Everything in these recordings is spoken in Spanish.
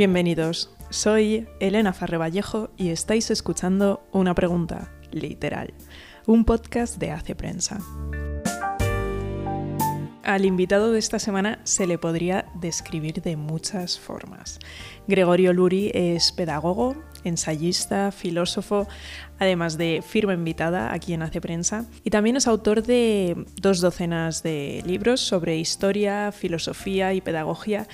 Bienvenidos, soy Elena Farre Vallejo y estáis escuchando Una Pregunta, literal, un podcast de Hace Prensa. Al invitado de esta semana se le podría describir de muchas formas. Gregorio Luri es pedagogo, ensayista, filósofo, además de firma invitada aquí en Hace Prensa, y también es autor de dos docenas de libros sobre historia, filosofía y pedagogía,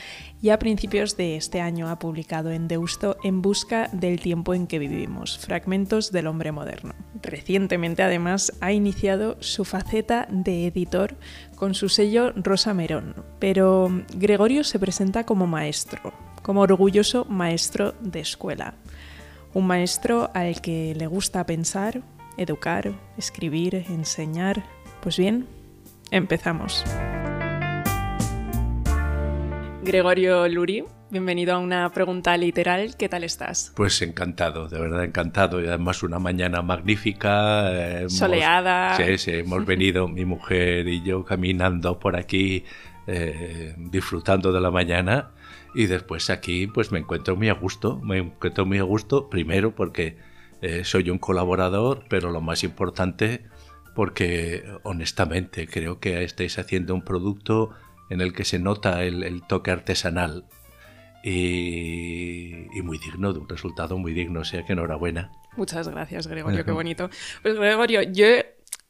y a principios de este año ha publicado en Deusto En busca del tiempo en que vivimos, fragmentos del hombre moderno. Recientemente además ha iniciado su faceta de editor con su sello Rosa Merón, pero Gregorio se presenta como maestro, como orgulloso maestro de escuela. Un maestro al que le gusta pensar, educar, escribir, enseñar. Pues bien, empezamos. Gregorio Luri, bienvenido a una pregunta literal. ¿Qué tal estás? Pues encantado, de verdad encantado. Y además una mañana magnífica. Eh, Soleada. Sí, sí, hemos venido mi mujer y yo caminando por aquí, eh, disfrutando de la mañana y después aquí pues me encuentro muy a gusto, me encuentro muy a gusto, primero porque eh, soy un colaborador, pero lo más importante porque honestamente creo que estáis haciendo un producto en el que se nota el, toque artesanal y, y, muy digno, de un resultado muy digno, o sea que enhorabuena. Muchas gracias, Gregorio, qué bonito. Pues Gregorio, yo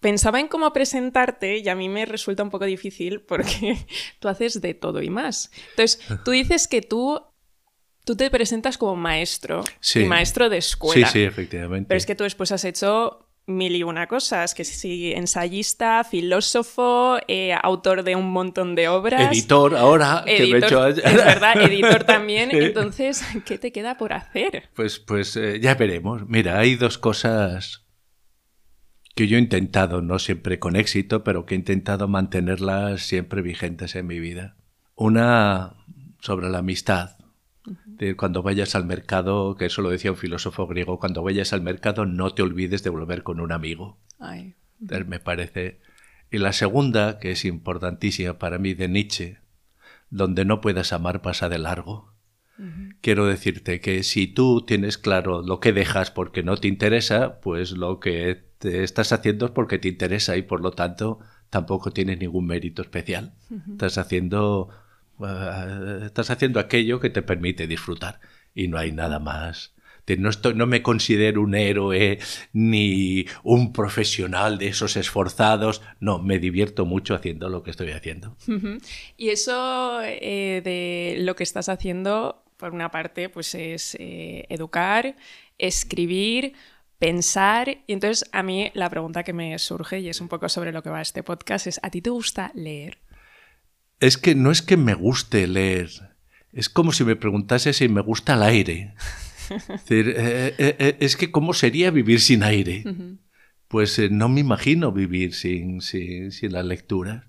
pensaba en cómo presentarte y a mí me resulta un poco difícil porque tú haces de todo y más. Entonces, tú dices que tú, tú te presentas como maestro y maestro de escuela. Sí, sí, efectivamente. Pero es que tú después has hecho mil y una cosas, que sí, ensayista, filósofo, eh, autor de un montón de obras. Editor ahora, que me he hecho... Es verdad, editor también. Entonces, ¿qué te queda por hacer? Pues, pues eh, ya veremos. Mira, hay dos cosas que yo he intentado, no siempre con éxito, pero que he intentado mantenerlas siempre vigentes en mi vida. Una sobre la amistad. De cuando vayas al mercado, que eso lo decía un filósofo griego, cuando vayas al mercado no te olvides de volver con un amigo. Ay. Me parece. Y la segunda, que es importantísima para mí, de Nietzsche, donde no puedas amar pasa de largo. Quiero decirte que si tú tienes claro lo que dejas porque no te interesa, pues lo que te estás haciendo es porque te interesa y por lo tanto tampoco tienes ningún mérito especial. Estás haciendo eh, estás haciendo aquello que te permite disfrutar y no hay nada más. No, estoy, no me considero un héroe ni un profesional de esos esforzados. No, me divierto mucho haciendo lo que estoy haciendo. Y eso eh, de lo que estás haciendo, por una parte, pues es eh, educar, escribir, pensar. Y entonces a mí la pregunta que me surge, y es un poco sobre lo que va este podcast, es, ¿a ti te gusta leer? Es que no es que me guste leer, es como si me preguntase si me gusta el aire. es, eh, eh, eh, es que ¿cómo sería vivir sin aire? Pues no me imagino vivir sin, sin, la lectura.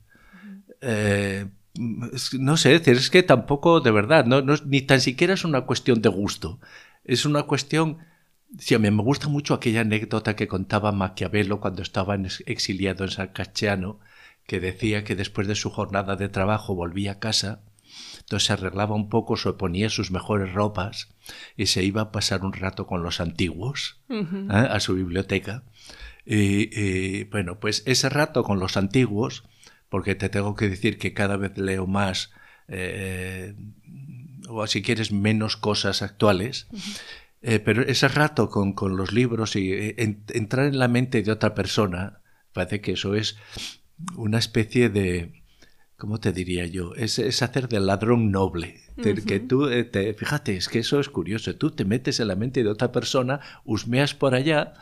no sé, es que tampoco, de verdad, no, ni tan siquiera es una cuestión de gusto. Es una cuestión Sí, a mí me gusta mucho aquella anécdota que contaba Maquiavelo cuando estaba exiliado en San Cachiano, que decía que después de su jornada de trabajo volvía a casa, entonces se arreglaba un poco, se ponía sus mejores ropas y se iba a pasar un rato con los antiguos ¿eh? a su biblioteca. Y, bueno, pues ese rato con los antiguos, porque te tengo que decir que cada vez leo más, eh, o si quieres menos cosas actuales, eh, pero ese rato con, con los libros y eh, entrar en la mente de otra persona, parece que eso es una especie de, ¿cómo te diría yo? Es, es hacer del ladrón noble. Que tú, eh, te, fíjate, es que eso es curioso. Tú te metes en la mente de otra persona, husmeas por allá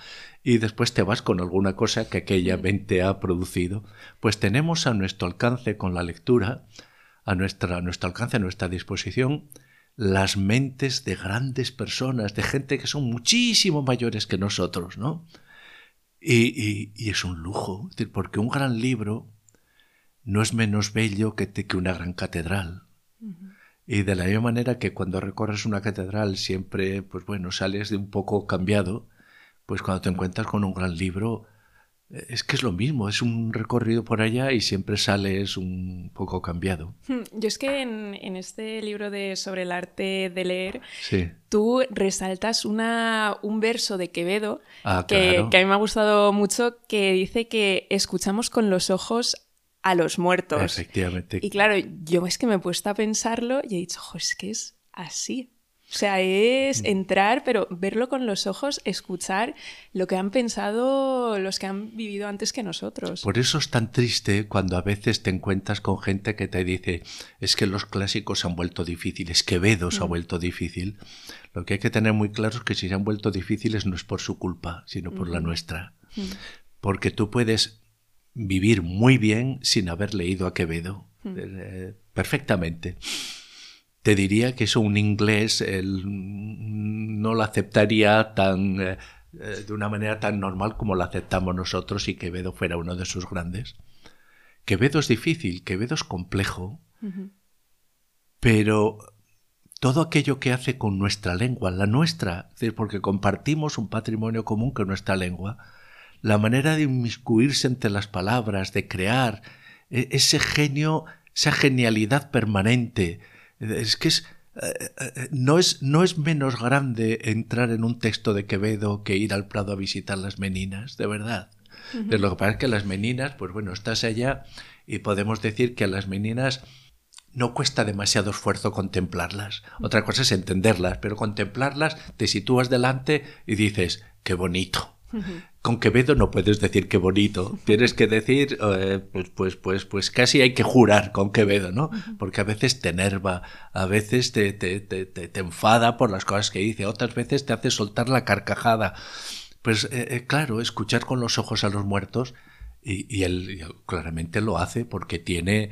y después te vas con alguna cosa que aquella mente ha producido. Pues tenemos a nuestro alcance con la lectura, a, nuestra, a nuestro alcance, a nuestra disposición, las mentes de grandes personas, de gente que son muchísimo mayores que nosotros, ¿no? Y, es un lujo, porque un gran libro no es menos bello que, que una gran catedral. Y de la misma manera que cuando recorres una catedral siempre, pues bueno, sales de un poco cambiado, pues cuando te encuentras con un gran libro, es que es lo mismo, es un recorrido por allá y siempre sales un poco cambiado. Hmm, yo es que en, este libro de sobre el arte de leer, tú resaltas una, un verso de Quevedo ah, que, que, a mí me ha gustado mucho, que dice que escuchamos con los ojos a los muertos. Efectivamente. Y claro, yo es que me he puesto a pensarlo y he dicho, ojo, es que es así. O sea, es mm. entrar, pero verlo con los ojos, escuchar lo que han pensado los que han vivido antes que nosotros. Por eso es tan triste cuando a veces te encuentras con gente que te dice, es que los clásicos se han vuelto difíciles, Quevedo se ha mm. vuelto difícil. Lo que hay que tener muy claro es que si se han vuelto difíciles no es por su culpa, sino por la nuestra. Mm. Porque tú puedes vivir muy bien sin haber leído a Quevedo. Eh, perfectamente te diría que eso un inglés no lo aceptaría tan eh, eh, de una manera tan normal como lo aceptamos nosotros y Quevedo fuera uno de sus grandes. Quevedo es difícil, Quevedo es complejo, pero todo aquello que hace con nuestra lengua, la nuestra, es decir, porque compartimos un patrimonio común con nuestra lengua, la manera de inmiscuirse entre las palabras, de crear e, ese genio, esa genialidad permanente, es que es, eh, eh, no, es, no es menos grande entrar en un texto de Quevedo que ir al Prado a visitar las meninas, de verdad. de lo que pasa es que las meninas, pues bueno, estás allá y podemos decir que a las meninas no cuesta demasiado esfuerzo contemplarlas. Otra cosa es entenderlas, pero contemplarlas te sitúas delante y dices, qué bonito. Con Quevedo no puedes decir qué bonito, tienes que decir, eh, pues, pues, pues, pues casi hay que jurar con Quevedo, ¿no? Porque a veces te enerva, a veces te, te, te, te enfada por las cosas que dice, otras veces te hace soltar la carcajada. Pues eh, eh, claro, escuchar con los ojos a los muertos, y, él, claramente lo hace porque tiene,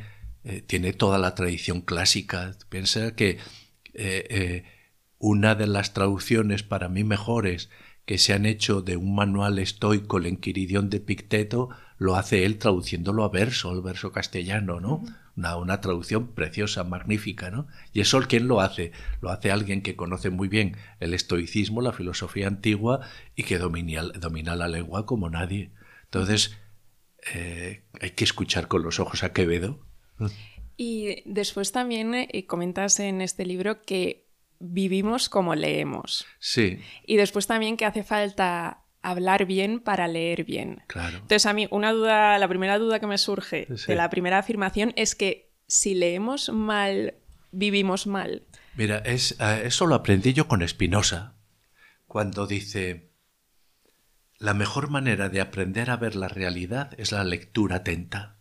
tiene toda la tradición clásica. Piensa que una de las traducciones para mí mejores, que se han hecho de un manual estoico, el Enquiridión de Picteto, lo hace él traduciéndolo a verso, el verso castellano, ¿no? una, una, traducción preciosa, magnífica, ¿no? Y eso quién lo hace? Lo hace alguien que conoce muy bien el estoicismo, la filosofía antigua y que domina, domina la lengua como nadie. Entonces, eh, hay que escuchar con los ojos a Quevedo. Y después también eh, comentas en este libro que vivimos como leemos. Sí. Y después también que hace falta hablar bien para leer bien. Claro. Entonces a mí una duda, la primera duda que me surge de la primera afirmación es que si leemos mal, vivimos mal. Mira, es, eso lo aprendí yo con Spinoza, cuando dice, la mejor manera de aprender a ver la realidad es la lectura atenta.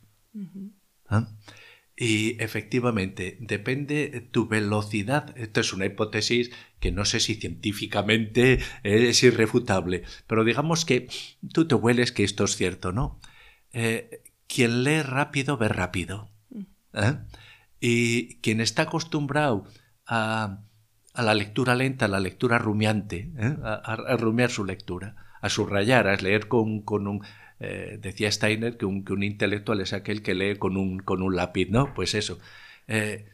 Y efectivamente, depende tu velocidad. Esto es una hipótesis que no sé si científicamente es irrefutable, pero digamos que tú te hueles que esto es cierto, ¿no? Eh, quien lee rápido ve rápido. ¿eh? Y quien está acostumbrado a, la lectura lenta, a la lectura rumiante, ¿eh? a, rumiar su lectura, a subrayar, a leer con, con un eh, decía Steiner que un, intelectual es aquel que lee con un, con un lápiz, ¿no? Pues eso. Eh,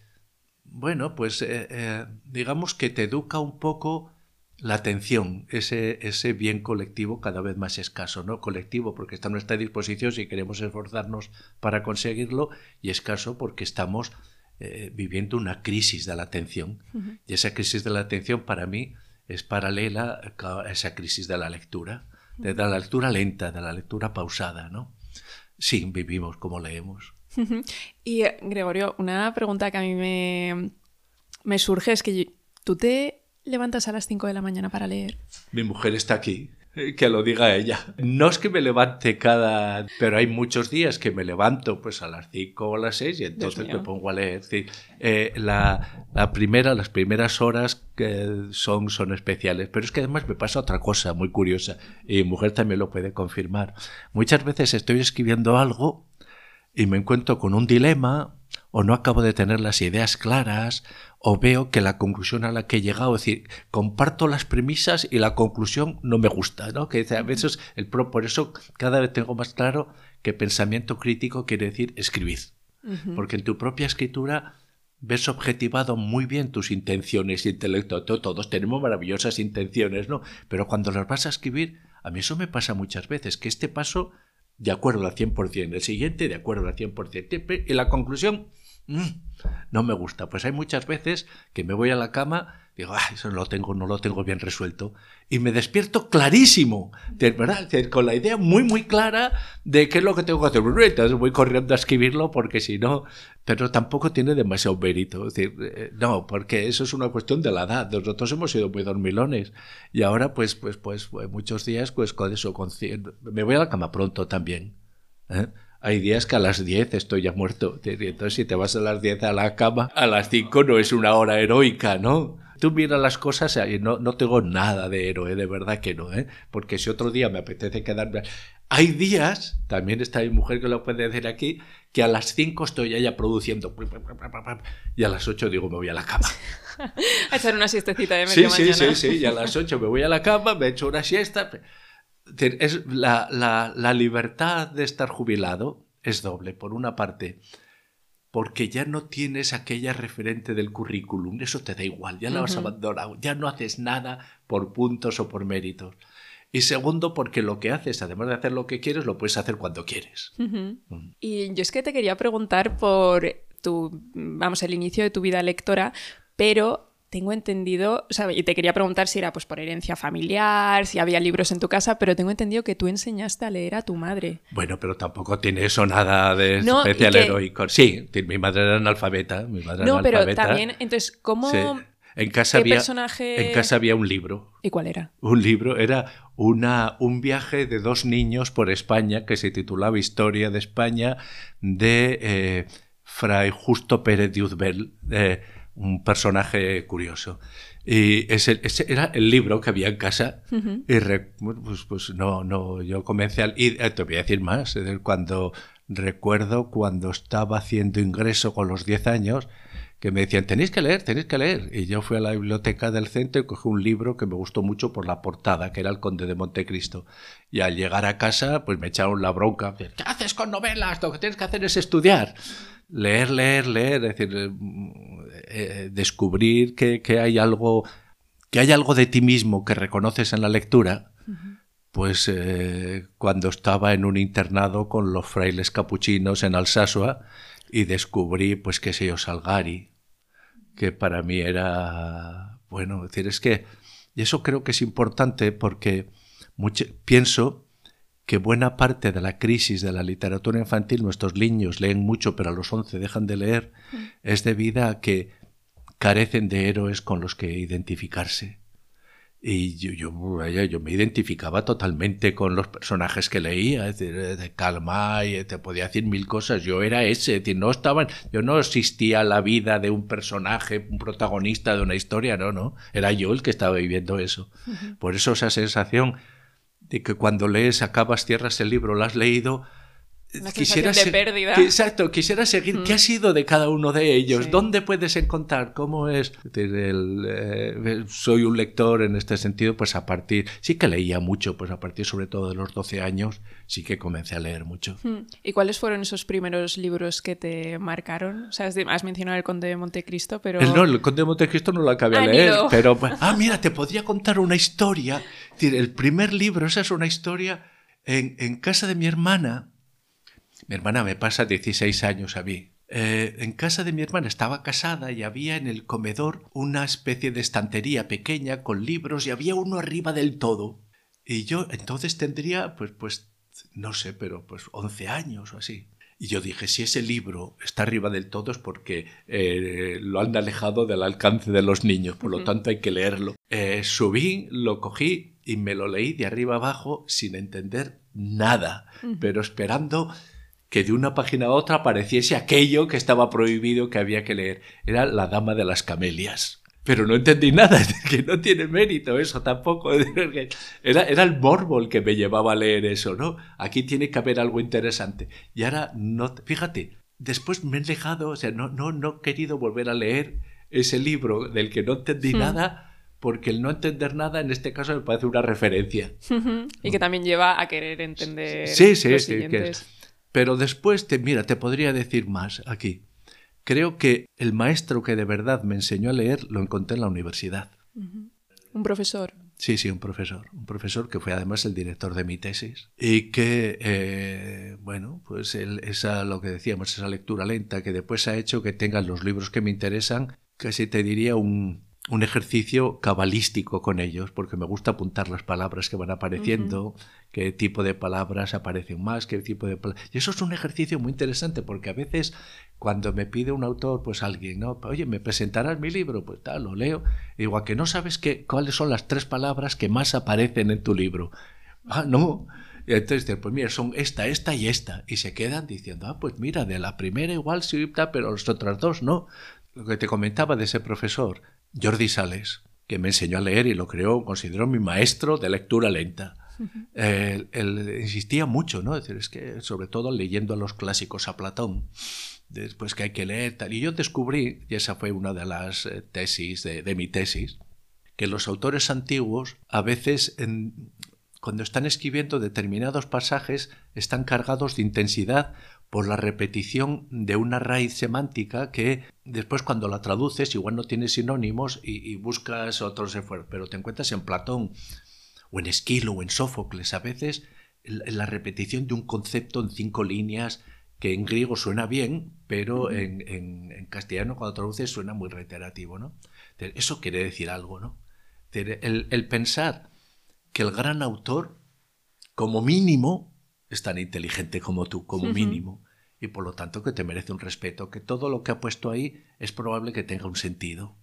bueno, pues eh, digamos que te educa un poco la atención, ese, ese bien colectivo cada vez más escaso, ¿no? Colectivo porque está a nuestra disposición si queremos esforzarnos para conseguirlo y escaso porque estamos viviendo una crisis de la atención. Y esa crisis de la atención para mí es paralela a esa crisis de la lectura de la lectura lenta, de la lectura pausada, ¿no? Sí, vivimos como leemos. y Gregorio, una pregunta que a mí me, me surge es que tú te levantas a las 5 de la mañana para leer. Mi mujer está aquí. Que lo diga ella. No es que me levante cada... Pero hay muchos días que me levanto pues a las 5 o a las 6 y entonces me pongo a leer. Eh, la, la, primera, las primeras horas que son, son especiales. Pero es que además me pasa otra cosa muy curiosa y mi mujer también lo puede confirmar. Muchas veces estoy escribiendo algo y me encuentro con un dilema o no acabo de tener las ideas claras o veo que la conclusión a la que he llegado, es decir, comparto las premisas y la conclusión no me gusta, ¿no? Que a veces el pro, por eso cada vez tengo más claro que pensamiento crítico quiere decir escribir, porque en tu propia escritura ves objetivado muy bien tus intenciones intelecto. Todos tenemos maravillosas intenciones, ¿no? Pero cuando las vas a escribir, a mí eso me pasa muchas veces, que este paso de acuerdo al 100%, el siguiente de acuerdo al 100%. Y la conclusión, mm, no me gusta. Pues hay muchas veces que me voy a la cama, digo, ah, eso no lo tengo, no lo tengo bien resuelto, y me despierto clarísimo, ¿verdad? Con la idea muy, muy clara de qué es lo que tengo que hacer. Entonces voy corriendo a escribirlo porque si no, pero tampoco tiene demasiado mérito. Decir, eh, no, porque eso es una cuestión de la edad. Nosotros hemos sido muy dormilones y ahora, pues, pues, pues, muchos días, pues con eso, con, me voy a la cama pronto también. ¿eh? Hay días que a las 10 estoy ya muerto. Entonces, si te vas a las 10 a la cama, a las 5 no es una hora heroica, ¿no? Tú miras las cosas y no, no tengo nada de héroe, de verdad que no, ¿eh? Porque si otro día me apetece quedarme... Hay días, también está mi mujer que lo puede decir aquí, que a las 5 estoy ya produciendo y a las 8 digo me voy a la cama. a echar una siestecita de media sí, Sí, sí, sí, y a las 8 me voy a la cama, me echo una siesta es la, la, la, libertad de estar jubilado es doble. Por una parte, porque ya no tienes aquella referente del currículum, eso te da igual, ya la has abandonado, ya no haces nada por puntos o por méritos. Y segundo, porque lo que haces, además de hacer lo que quieres, lo puedes hacer cuando quieres. Mm. Y yo es que te quería preguntar por tu, vamos, el inicio de tu vida lectora, pero tengo entendido, o sea, y te quería preguntar si era pues por herencia familiar, si había libros en tu casa, pero tengo entendido que tú enseñaste a leer a tu madre. Bueno, pero tampoco tiene eso nada de especial heroico. Sí, mi madre era analfabeta, mi madre No, pero también, entonces, ¿cómo En casa, había, en casa había un libro. ¿Y cuál era? Un libro, era una, un viaje de dos niños por España que se titulaba Historia de España de eh, Fray Justo Pérez de Uzbel. Eh, un personaje curioso. Y ese, era el libro que había en casa. Y pues, pues, no, no, yo comencé al... Y eh, te voy a decir más, cuando recuerdo cuando estaba haciendo ingreso con los 10 años, que me decían, tenéis que leer, tenéis que leer. Y yo fui a la biblioteca del centro y cogí un libro que me gustó mucho por la portada, que era El Conde de Montecristo. Y al llegar a casa, pues me echaron la bronca. ¿Qué haces con novelas? Lo que tienes que hacer es estudiar leer, leer, leer, es decir, eh, descubrir que, hay algo, que hay algo de ti mismo que reconoces en la lectura, pues eh, cuando estaba en un internado con los frailes capuchinos en Alsasua y descubrí, pues qué sé yo, Salgari, que para mí era, bueno, decir, es que, y eso creo que es importante porque pienso que buena parte de la crisis de la literatura infantil, nuestros niños leen mucho, pero a los 11 dejan de leer, mm. es debida a que carecen de héroes con los que identificarse. Y yo, yo, yo me identificaba totalmente con los personajes que leía, es decir, de Calmay, te podía decir mil cosas, yo era ese, es decir, no estaban, yo no existía la vida de un personaje, un protagonista de una historia, no, no, era yo el que estaba viviendo eso. Por eso esa sensación de que cuando lees, acabas, cierras el libro, lo has leído, quisiera de pérdida. exacto, quisiera seguir. ¿Qué ha sido de cada uno de ellos? ¿Dónde puedes encontrar? ¿Cómo es? Eh, soy un lector en este sentido, pues a partir. Sí que leía mucho, pues a partir sobre todo de los 12 años, sí que comencé a leer mucho. ¿Y cuáles fueron esos primeros libros que te marcaron? O sea, has mencionado El Conde de Montecristo, pero. El, no, El Conde de Montecristo no lo acabé de ah, leer, pero. Ah, mira, te podría contar una historia. El primer libro, esa es una historia en, en casa de mi hermana mi hermana me pasa 16 años a mí. Eh, en casa de mi hermana estaba casada y había en el comedor una especie de estantería pequeña con libros y había uno arriba del todo. Y yo entonces tendría, pues, pues, no sé, pero pues 11 años o así. Y yo dije, si ese libro está arriba del todo es porque eh, lo han alejado del alcance de los niños, por lo tanto hay que leerlo. Eh, subí, lo cogí y me lo leí de arriba abajo sin entender nada, pero esperando que de una página a otra apareciese aquello que estaba prohibido que había que leer. Era La Dama de las Camelias. Pero no entendí nada, que no tiene mérito eso tampoco. Era, era el morbo el que me llevaba a leer eso, ¿no? Aquí tiene que haber algo interesante. Y ahora, no, fíjate, después me he dejado, o sea, no, no, no he querido volver a leer ese libro del que no entendí hmm. nada porque el no entender nada en este caso me parece una referencia. y que también lleva a querer entender. Sí, sí, sí. Pero después, te, mira, te podría decir más aquí. Creo que el maestro que de verdad me enseñó a leer lo encontré en la universidad. Un profesor. Sí, sí, un profesor. Un profesor que fue además el director de mi tesis y que, eh, bueno, pues esa, lo que decíamos, esa lectura lenta que después ha hecho que tengan los libros que me interesan, casi te diría un, un ejercicio cabalístico con ellos, porque me gusta apuntar las palabras que van apareciendo, qué tipo de palabras aparecen más, qué tipo de Y eso es un ejercicio muy interesante, porque a veces cuando me pide un autor, pues alguien, ¿no? Oye, ¿me presentarás mi libro? Pues tal, lo leo. Y digo, ¿a que no sabes qué, cuáles son las tres palabras que más aparecen en tu libro? Ah, no. Y entonces, pues mira, son esta, esta y esta. Y se quedan diciendo, ah, pues mira, de la primera igual sí, pero las otras dos no. Lo que te comentaba de ese profesor, Jordi Sales, que me enseñó a leer y lo creó, consideró mi maestro de lectura lenta. él, insistía mucho, ¿no? Es decir, es que sobre todo leyendo a los clásicos, a Platón, después que hay que leer tal. Y yo descubrí, y esa fue una de las eh, tesis de, mi tesis, que los autores antiguos a veces cuando están escribiendo determinados pasajes están cargados de intensidad por la repetición de una raíz semántica que después cuando la traduces igual no tiene sinónimos y, buscas otros esfuerzos, pero te encuentras en Platón o en Esquilo o en Sófocles a veces la repetición de un concepto en cinco líneas que en griego suena bien, pero en, castellano cuando traduces suena muy reiterativo, ¿no? Eso quiere decir algo, ¿no? El, el pensar que el gran autor, como mínimo, es tan inteligente como tú, como mínimo, y por lo tanto que te merece un respeto, que todo lo que ha puesto ahí es probable que tenga un sentido.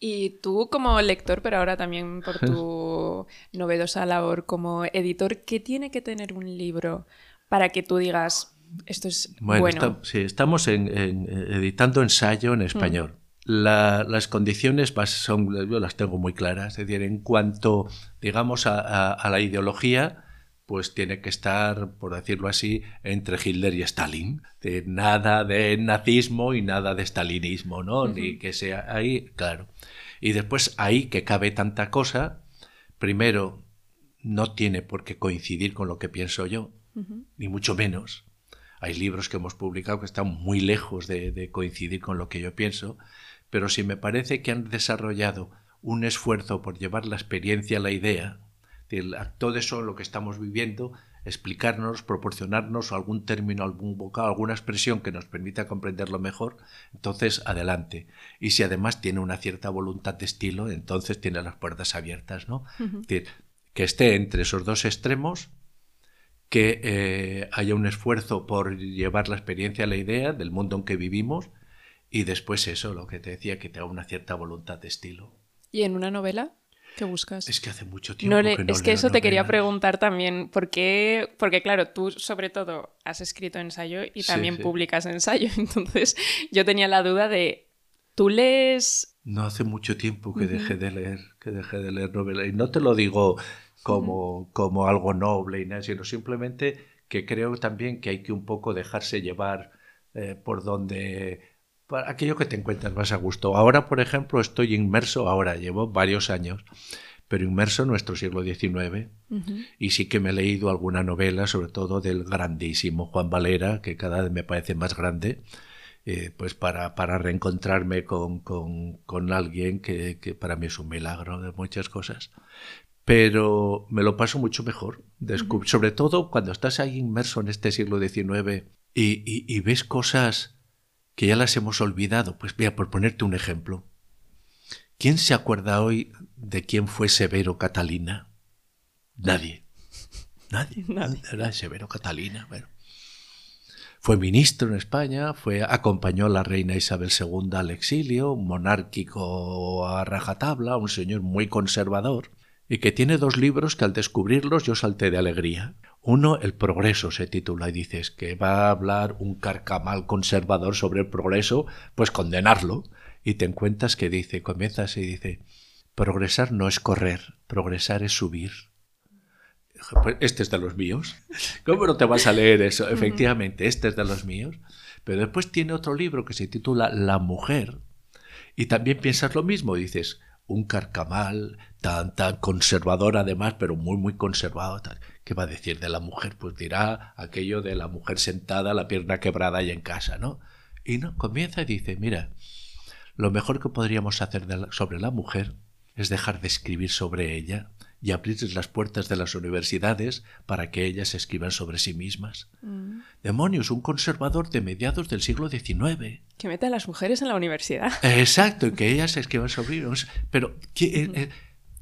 Y tú como lector, pero ahora también por tu novedosa labor como editor, ¿qué tiene que tener un libro para que tú digas, esto es bueno? sí, estamos en, editando ensayo en español. las condiciones son, yo las tengo muy claras, es decir, en cuanto, digamos, a la ideología, pues tiene que estar, por decirlo así, entre Hitler y Stalin. De nada de nazismo y nada de stalinismo, ¿no? Ni que sea ahí, claro. Y después ahí que cabe tanta cosa, primero, no tiene por qué coincidir con lo que pienso yo, ni mucho menos. Hay libros que hemos publicado que están muy lejos de, de coincidir con lo que yo pienso, pero si me parece que han desarrollado un esfuerzo por llevar la experiencia a la idea, todo eso lo que estamos viviendo, explicarnos, proporcionarnos algún término, algún vocablo, alguna expresión que nos permita comprenderlo mejor, entonces adelante. Y si además tiene una cierta voluntad de estilo, entonces tiene las puertas abiertas, ¿no? que esté entre esos dos extremos, que eh, haya un esfuerzo por llevar la experiencia a la idea del mundo en que vivimos y después eso, lo que te decía, que tenga una cierta voluntad de estilo. ¿Y en una novela? ¿Qué buscas? Es que hace mucho tiempo que no Es que eso te quería preguntar también, ¿por qué? Porque claro, tú sobre todo has escrito ensayo y también publicas ensayo, entonces yo tenía la duda de, ¿tú lees...? No hace mucho tiempo que dejé de leer, que dejé de leer novela. Y no te lo digo como, como algo noble y nada, sino simplemente que creo también que hay que un poco dejarse llevar eh, por donde para aquello que te encuentras más a gusto. Ahora, por ejemplo, estoy inmerso, ahora llevo varios años, pero inmerso en nuestro siglo XIX y sí que me he leído alguna novela, sobre todo del grandísimo Juan Valera, que cada vez me parece más grande, eh, pues para, para reencontrarme con, con, alguien que, que, para mí es un milagro de muchas cosas. Pero me lo paso mucho mejor, sobre todo cuando estás ahí inmerso en este siglo XIX y, y ves cosas que ya las hemos olvidado. Pues mira, por ponerte un ejemplo. ¿Quién se acuerda hoy de quién fue Severo Catalina? Nadie. Nadie. Nadie. Era Severo Catalina. Bueno. Fue ministro en España, fue, acompañó a la reina Isabel II al exilio, monárquico a rajatabla, un señor muy conservador, y que tiene dos libros que al descubrirlos yo salté de alegría. Uno, El progreso se titula y dices que va a hablar un carcamal conservador sobre el progreso, pues condenarlo. Y te encuentras que dice, comienzas y dice, progresar no es correr, progresar es subir. Pues este es de los míos. ¿Cómo no te vas a leer eso? Efectivamente, este es de los míos. Pero después tiene otro libro que se titula La mujer. Y también piensas lo mismo, dices, un carcamal tan, tan conservador además, pero muy, muy conservado. ¿Qué va a decir de la mujer? Pues dirá aquello de la mujer sentada, la pierna quebrada y en casa, ¿no? Y no, comienza y dice, mira, lo mejor que podríamos hacer sobre la mujer es dejar de escribir sobre ella y abrirles las puertas de las universidades para que ellas escriban sobre sí mismas. Mm. Demonios, un conservador de mediados del siglo XIX. Que mete a las mujeres en la universidad. Exacto, que ellas escriban sobre ellos. Pero eh,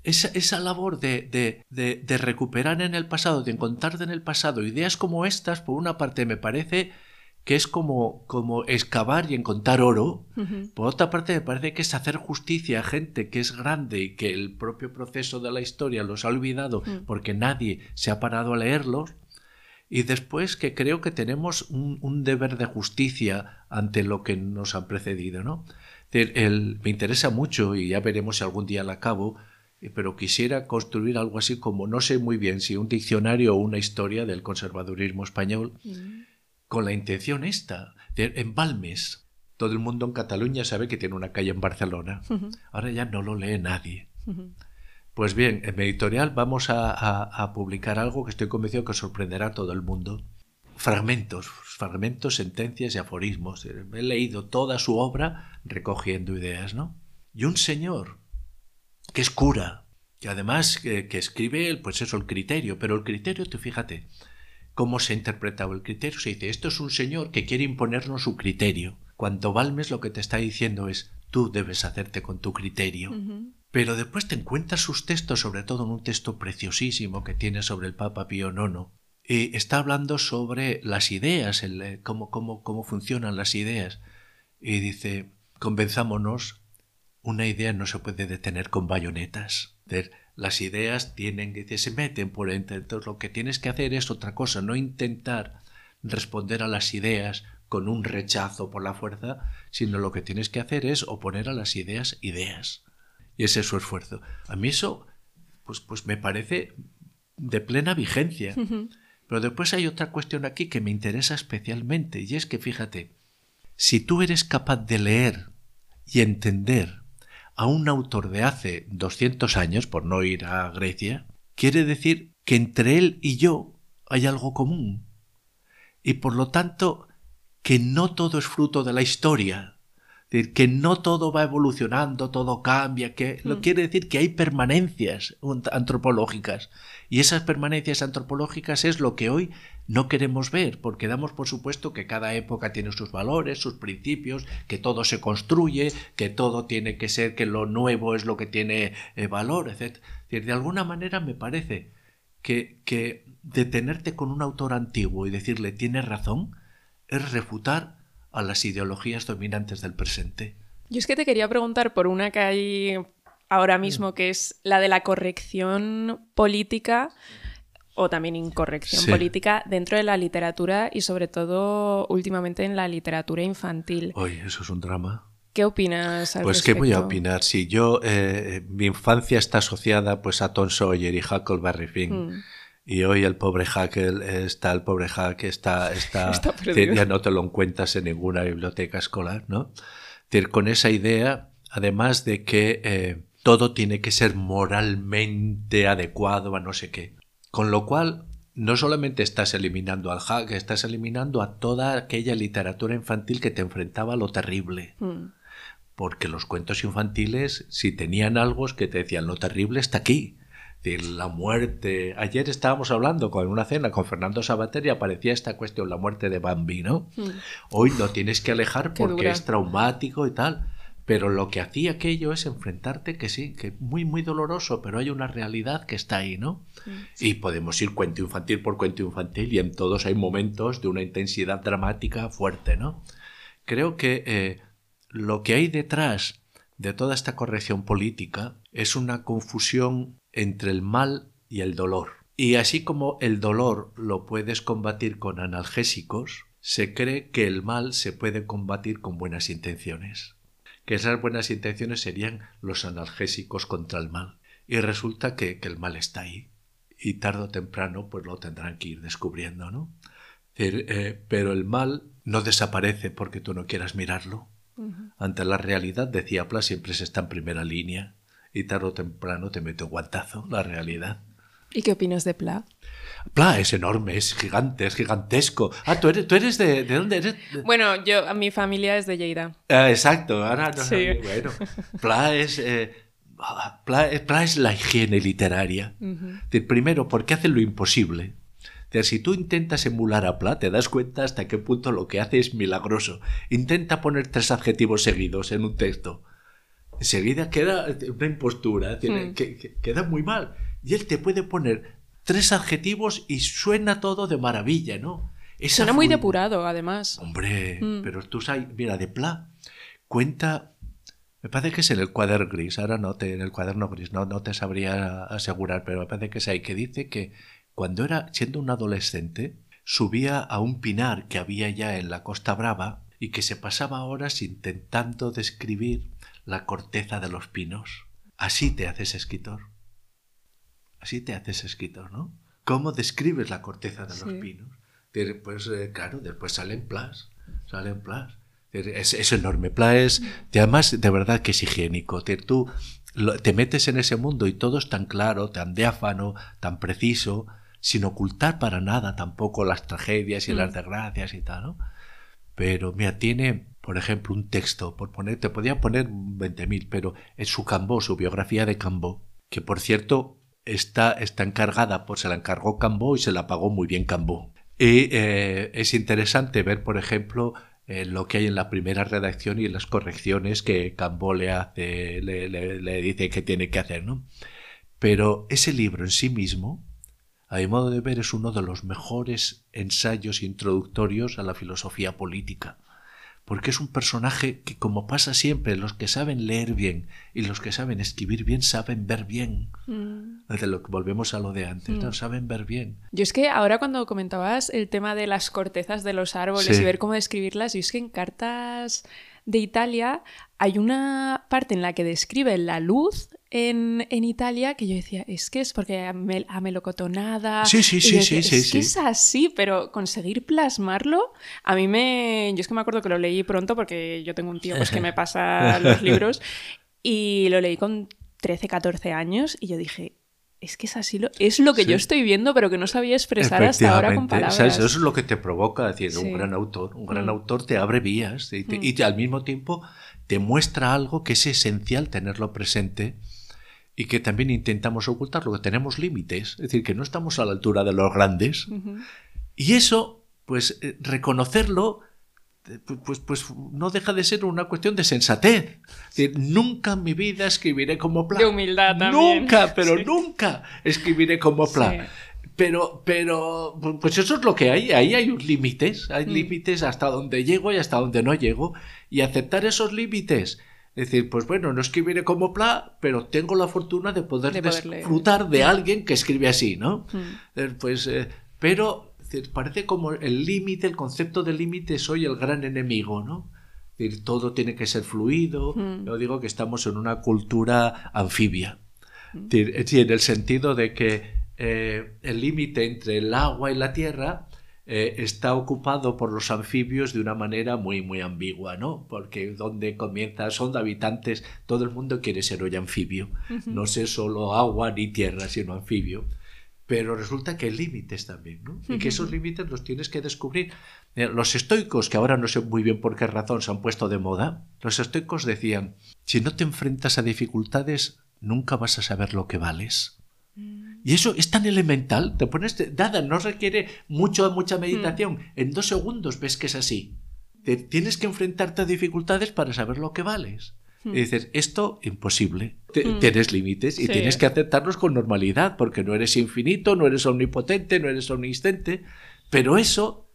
esa, esa, labor de, de, de, de, recuperar en el pasado, de encontrar en el pasado ideas como estas, por una parte me parece que es como, como excavar y encontrar oro. Por otra parte, me parece que es hacer justicia a gente que es grande y que el propio proceso de la historia los ha olvidado porque nadie se ha parado a leerlos. Y después que creo que tenemos un, deber de justicia ante lo que nos han precedido. ¿no? El, me interesa mucho, y ya veremos si algún día la acabo, pero quisiera construir algo así como, no sé muy bien si un diccionario o una historia del conservadurismo español con la intención esta. De, en Balmes, todo el mundo en Cataluña sabe que tiene una calle en Barcelona. Ahora ya no lo lee nadie. Pues bien, en mi editorial vamos a, publicar algo que estoy convencido que sorprenderá a todo el mundo. Fragmentos, fragmentos, sentencias y aforismos. He leído toda su obra recogiendo ideas, ¿no? Y un señor que es cura, que además que, que escribe, pues eso, el criterio, pero el criterio, tú fíjate, cómo se ha interpretado el criterio. Se dice, esto es un señor que quiere imponernos su criterio. Cuando Balmes lo que te está diciendo es, tú debes hacerte con tu criterio. Pero después te encuentras sus textos, sobre todo en un texto preciosísimo que tiene sobre el Papa Pío IX. Y está hablando sobre las ideas, el, eh, cómo, cómo, cómo funcionan las ideas. Y dice, convenzámonos, una idea no se puede detener con bayonetas las ideas tienen que se meten por entre. Entonces lo que tienes que hacer es otra cosa, no intentar responder a las ideas con un rechazo por la fuerza, sino lo que tienes que hacer es oponer a las ideas ideas. Y ese es su esfuerzo. A mí eso, pues, pues me parece de plena vigencia. Pero después hay otra cuestión aquí que me interesa especialmente, y es que fíjate, si tú eres capaz de leer y entender a un autor de hace 200 años, por no ir a Grecia, quiere decir que entre él y yo hay algo común. Y por lo tanto, que no todo es fruto de la historia, que no todo va evolucionando, todo cambia, que lo mm. quiere decir que hay permanencias antropológicas. Y esas permanencias antropológicas es lo que hoy no queremos ver, porque damos por supuesto que cada época tiene sus valores, sus principios, que todo se construye, que todo tiene que ser, que lo nuevo es lo que tiene eh, valor, etc. De alguna manera me parece que, que detenerte con un autor antiguo y decirle tiene razón es refutar a las ideologías dominantes del presente. Yo es que te quería preguntar por una que hay ahora mismo, que es la de la corrección política o también incorrección política dentro de la literatura y sobre todo últimamente en la literatura infantil. Oye, eso es un drama. ¿Qué opinas al Pues qué voy a opinar. Si yo, eh, mi infancia está asociada pues a Tom Sawyer y Huckleberry Finn. Mm. Y hoy el pobre Hackle está, el pobre Hack está, está, ya no te lo encuentras en ninguna biblioteca escolar, ¿no? con esa idea, además de que eh, todo tiene que ser moralmente adecuado a no sé qué. Con lo cual, no solamente estás eliminando al hack, estás eliminando a toda aquella literatura infantil que te enfrentaba a lo terrible. Mm. Porque los cuentos infantiles, si tenían algo, es que te decían, lo terrible está aquí la muerte. Ayer estábamos hablando con una cena con Fernando Sabater y aparecía esta cuestión, la muerte de Bambi, ¿no? Hmm. Hoy lo tienes que alejar porque es traumático y tal. Pero lo que hacía aquello es enfrentarte que sí, que muy, muy doloroso, pero hay una realidad que está ahí, ¿no? Y podemos ir cuento infantil por cuento infantil y en todos hay momentos de una intensidad dramática fuerte, ¿no? Creo que eh, lo que hay detrás de toda esta corrección política es una confusión entre el mal y el dolor. Y así como el dolor lo puedes combatir con analgésicos, se cree que el mal se puede combatir con buenas intenciones. Que esas buenas intenciones serían los analgésicos contra el mal. Y resulta que, el mal está ahí. Y tarde o temprano pues lo tendrán que ir descubriendo, ¿no? Eh, pero el mal no desaparece porque tú no quieras mirarlo. Ante la realidad, decía Pla, siempre se está en primera línea y tarde o temprano te mete un guantazo la realidad. ¿Y qué opinas de Pla? Pla es enorme, es gigante, es gigantesco. Ah, tú eres, tú eres de, de dónde eres? Bueno, yo, mi familia es de Lleida. Ah, exacto, ahora no, sí. bueno. Pla es, eh, Pla, es la higiene literaria. primero, porque hace lo imposible. si tú intentas emular a Pla, te das cuenta hasta qué punto lo que hace es milagroso. Intenta poner tres adjetivos seguidos en un texto. Enseguida queda una impostura, hmm. que, queda muy mal. Y él te puede poner tres adjetivos y suena todo de maravilla, ¿no? suena muy depurado, además. Hombre, hmm. pero tú sabes, mira, de Pla cuenta me parece que es en el cuaderno gris, ahora no te, en el cuaderno gris, no, no te sabría asegurar, pero me parece que es ahí, que dice que cuando era, siendo un adolescente, subía a un pinar que había ya en la Costa Brava y que se pasaba horas intentando describir la corteza de los pinos. Así te haces escritor. Así te haces escritor, ¿no? ¿Cómo describes la corteza de los pinos? Pues eh, claro, después salen plas, salen plas. Es, enorme. Pla es, además, de verdad que es higiénico. Tú te metes en ese mundo y todo es tan claro, tan diáfano, tan preciso, sin ocultar para nada tampoco las tragedias y las mm. desgracias y tal, ¿no? Pero, mira, tiene, por ejemplo, un texto, por poner, te podía poner 20.000, pero es su Cambó, su biografía de Cambó, que por cierto está, está encargada, pues se la encargó Cambó y se la pagó muy bien Cambó. Y eh, es interesante ver, por ejemplo, eh, lo que hay en la primera redacción y las correcciones que Cambó le hace, le, dice que tiene que hacer, ¿no? Pero ese libro en sí mismo, a mi modo de ver, es uno de los mejores ensayos introductorios a la filosofía política porque es un personaje que, como pasa siempre, los que saben leer bien y los que saben escribir bien saben ver bien. Mm. lo que volvemos a lo de antes, ¿no? Mm. Saben ver bien. Yo es que ahora cuando comentabas el tema de las cortezas de los árboles y ver cómo describirlas, yo es que en cartas de Italia hay una parte en la que describe la luz en, Italia que yo decía, es que es porque a, melocotonada. Sí, sí, sí, sí, sí, es Que es así, pero conseguir plasmarlo, a mí me. Yo es que me acuerdo que lo leí pronto porque yo tengo un tío pues, que me pasa los libros y lo leí con 13, 14 años y yo dije, es que es así, lo, es lo que yo estoy viendo, pero que no sabía expresar hasta ahora con palabras. Eso es lo que te provoca, decir, un gran autor. Un gran mm. autor te abre vías y, mm. y, al mismo tiempo te muestra algo que es esencial tenerlo presente y que también intentamos ocultarlo, que tenemos límites, es decir, que no estamos a la altura de los grandes. Y eso, pues eh, reconocerlo, eh, pues, pues no deja de ser una cuestión de sensatez. decir, nunca en mi vida escribiré como Pla. De humildad también. Nunca, pero nunca escribiré como Pla. Pero, pero, pues eso es lo que hay. Ahí hay unos límites. Hay mm. límites hasta donde llego y hasta donde no llego. Y aceptar esos límites es decir, pues bueno, no escribiré como Pla, pero tengo la fortuna de poder disfrutar de alguien que escribe así, ¿no? Hmm. Eh, pues, eh, pero parece como el límite, el concepto de límite soy el gran enemigo, ¿no? Es decir, todo tiene que ser fluido. Hmm. Yo digo que estamos en una cultura anfibia. Hmm. en el sentido de que eh, el límite entre el agua y la tierra eh, está ocupado por los anfibios de una manera muy, muy ambigua, ¿no? Porque donde comienza, son de habitantes, todo el mundo quiere ser hoy anfibio, no sé solo agua ni tierra, sino anfibio. Pero resulta que hay límites también, ¿no? Y que esos límites los tienes que descubrir. Los estoicos, que ahora no sé muy bien por qué razón se han puesto de moda, los estoicos decían, si no te enfrentas a dificultades, nunca vas a saber lo que vales. Y eso es tan elemental, te pones, nada, no requiere mucho, mucha meditación. Hmm. En dos segundos ves que es así. Te, tienes que enfrentarte a dificultades para saber lo que vales. Hmm. Y dices, esto imposible. Hmm. Tienes límites y tienes que aceptarlos con normalidad, porque no eres infinito, no eres omnipotente, no eres omnisciente. Pero eso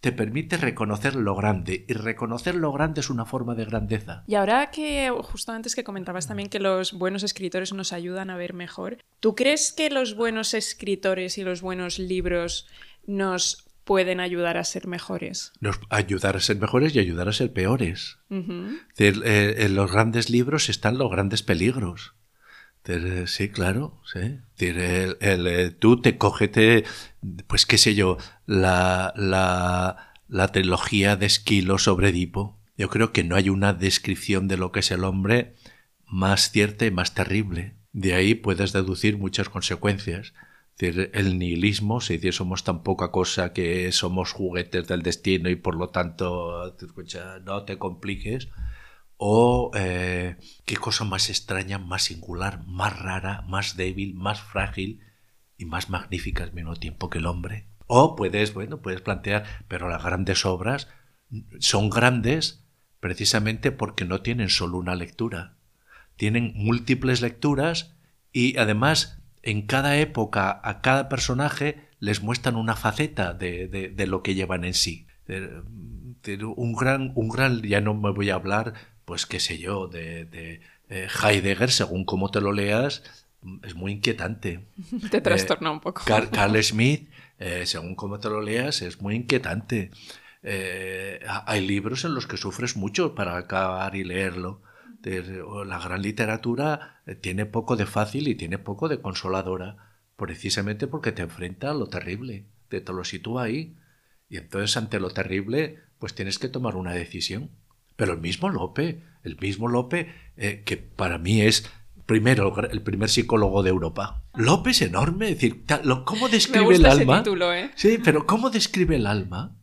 te permite reconocer lo grande y reconocer lo grande es una forma de grandeza. Y ahora que justo antes que comentabas también que los buenos escritores nos ayudan a ver mejor, ¿tú crees que los buenos escritores y los buenos libros nos pueden ayudar a ser mejores? Nos ayudar a ser mejores y ayudar a ser peores. Eh, en los grandes libros están los grandes peligros. Sí, claro, sí. El, eh, tú te cógete, pues qué sé yo, la, la, la trilogía de Esquilo sobre Edipo. Yo creo que no hay una descripción de lo que es el hombre más cierta y más terrible. De ahí puedes deducir muchas consecuencias. El nihilismo, si somos tan poca cosa que somos juguetes del destino y por lo tanto no te compliques, o eh, qué cosa más extraña, más singular, más rara, más débil, más frágil y más magnífica al mismo tiempo que el hombre. O puedes, bueno, puedes plantear, pero las grandes obras son grandes precisamente porque no tienen solo una lectura, tienen múltiples lecturas y además en cada época a cada personaje les muestran una faceta de, lo que llevan en sí. Un gran, un gran, ya no me voy a hablar, pues qué sé yo, de, de eh, Heidegger, según cómo te lo leas, es muy inquietante. Te trastorna un poco. Carl Smith, eh, según cómo te lo leas, es muy inquietante. Eh, hay libros en los que sufres mucho para acabar y leerlo. La gran literatura eh, tiene poco de fácil y tiene poco de consoladora, precisamente porque te enfrenta a lo terrible, te, lo sitúa ahí. Y entonces ante lo terrible, pues tienes que tomar una decisión. Pero el mismo Lope, el mismo Lope, eh, que para mí es primero el primer psicólogo de Europa. Lope es enorme, es decir, ¿cómo describe el alma? Sí, pero ¿cómo describe el alma?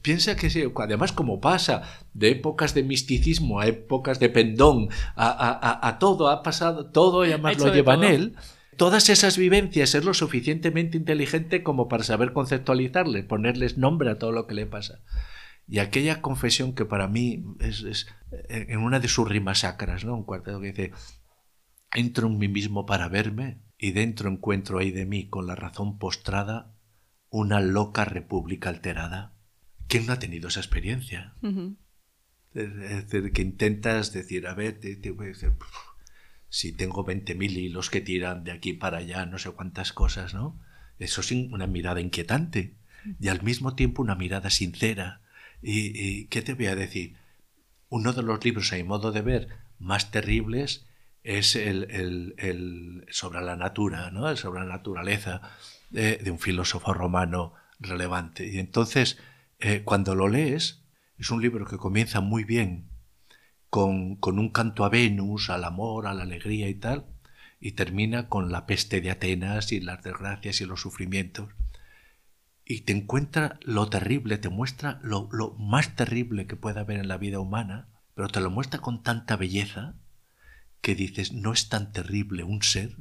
Piensa que además como pasa de épocas de misticismo a épocas de pendón, a, todo, ha pasado todo y además lo lleva en él, todas esas vivencias es lo suficientemente inteligente como para saber conceptualizarles, ponerles nombre a todo lo que le pasa. Y aquella confesión que para mí es, en una de sus rimas sacras, ¿no? un cuarteto que dice, entro en mí mismo para verme y dentro encuentro ahí de mí con la razón postrada una loca república alterada. ¿Quién no ha tenido esa experiencia? Es decir, que intentas decir, a ver, te, voy a decir, si tengo 20.000 hilos que tiran de aquí para allá, no sé cuántas cosas, ¿no? Eso es una mirada inquietante y al mismo tiempo una mirada sincera. ¿Y, qué te voy a decir? Uno de los libros, a mi modo de ver, más terribles es el, el, sobre la natura, ¿no? sobre la naturaleza de, de un filósofo romano relevante. Y entonces, eh, cuando lo lees, es un libro que comienza muy bien, con, con, un canto a Venus, al amor, a la alegría y tal, y termina con la peste de Atenas y las desgracias y los sufrimientos. Y te encuentra lo terrible, te muestra lo, lo más terrible que puede haber en la vida humana, pero te lo muestra con tanta belleza que dices, no es tan terrible un ser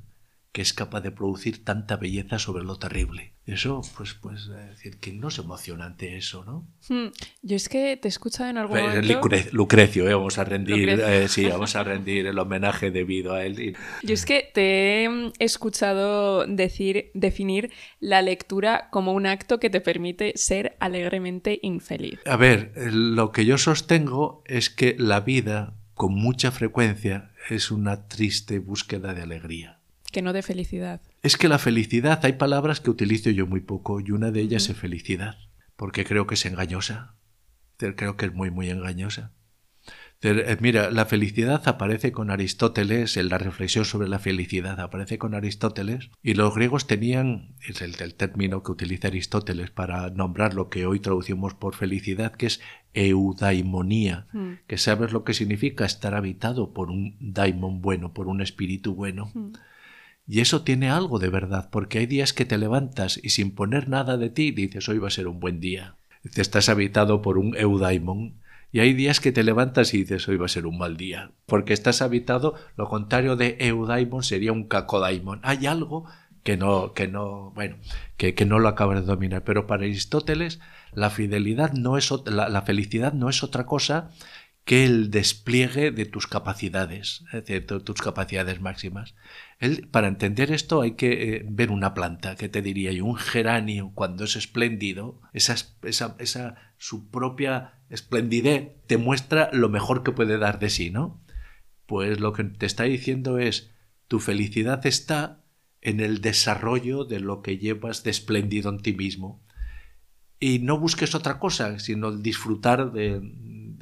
que es capaz de producir tanta belleza sobre lo terrible. Eso, pues, pues, decir, que no es emocionante eso, ¿no? Hmm. Yo es que te he escuchado en algún momento... Lucrecio, ¿eh? vamos a rendir, eh, sí, vamos a rendir el homenaje debido a él. Yo es que te he escuchado decir, definir la lectura como un acto que te permite ser alegremente infeliz. A ver, lo que yo sostengo es que la vida, con mucha frecuencia, es una triste búsqueda de alegría que no de felicidad. Es que la felicidad, hay palabras que utilizo yo muy poco y una de ellas es felicidad, porque creo que es engañosa. Creo que es muy, muy engañosa. Eh, mira, la felicidad aparece con Aristóteles, en la reflexión sobre la felicidad aparece con Aristóteles, y los griegos tenían, es el, el, término que utiliza Aristóteles para nombrar lo que hoy traducimos por felicidad, que es eudaimonía, mm. que sabes lo que significa estar habitado por un daimon bueno, por un espíritu bueno. Mm. Y eso tiene algo de verdad, porque hay días que te levantas y sin poner nada de ti dices hoy va a ser un buen día. Te estás habitado por un eudaimon. Y hay días que te levantas y dices hoy va a ser un mal día, porque estás habitado, lo contrario de eudaimon sería un cacodaimon. Hay algo que no, que no, bueno, que, que no lo acabas de dominar. Pero para Aristóteles, la fidelidad no es la, la felicidad no es otra cosa que el despliegue de tus capacidades, de tus capacidades máximas. para entender esto hay que eh, ver una planta, que te diría yo, un geranio cuando es espléndido, esa, su propia esplendidez te muestra lo mejor que puede dar de sí, ¿no? Pues lo que te está diciendo es, tu felicidad está en el desarrollo de lo que llevas de espléndido en ti mismo. Y no busques otra cosa, sino el disfrutar de,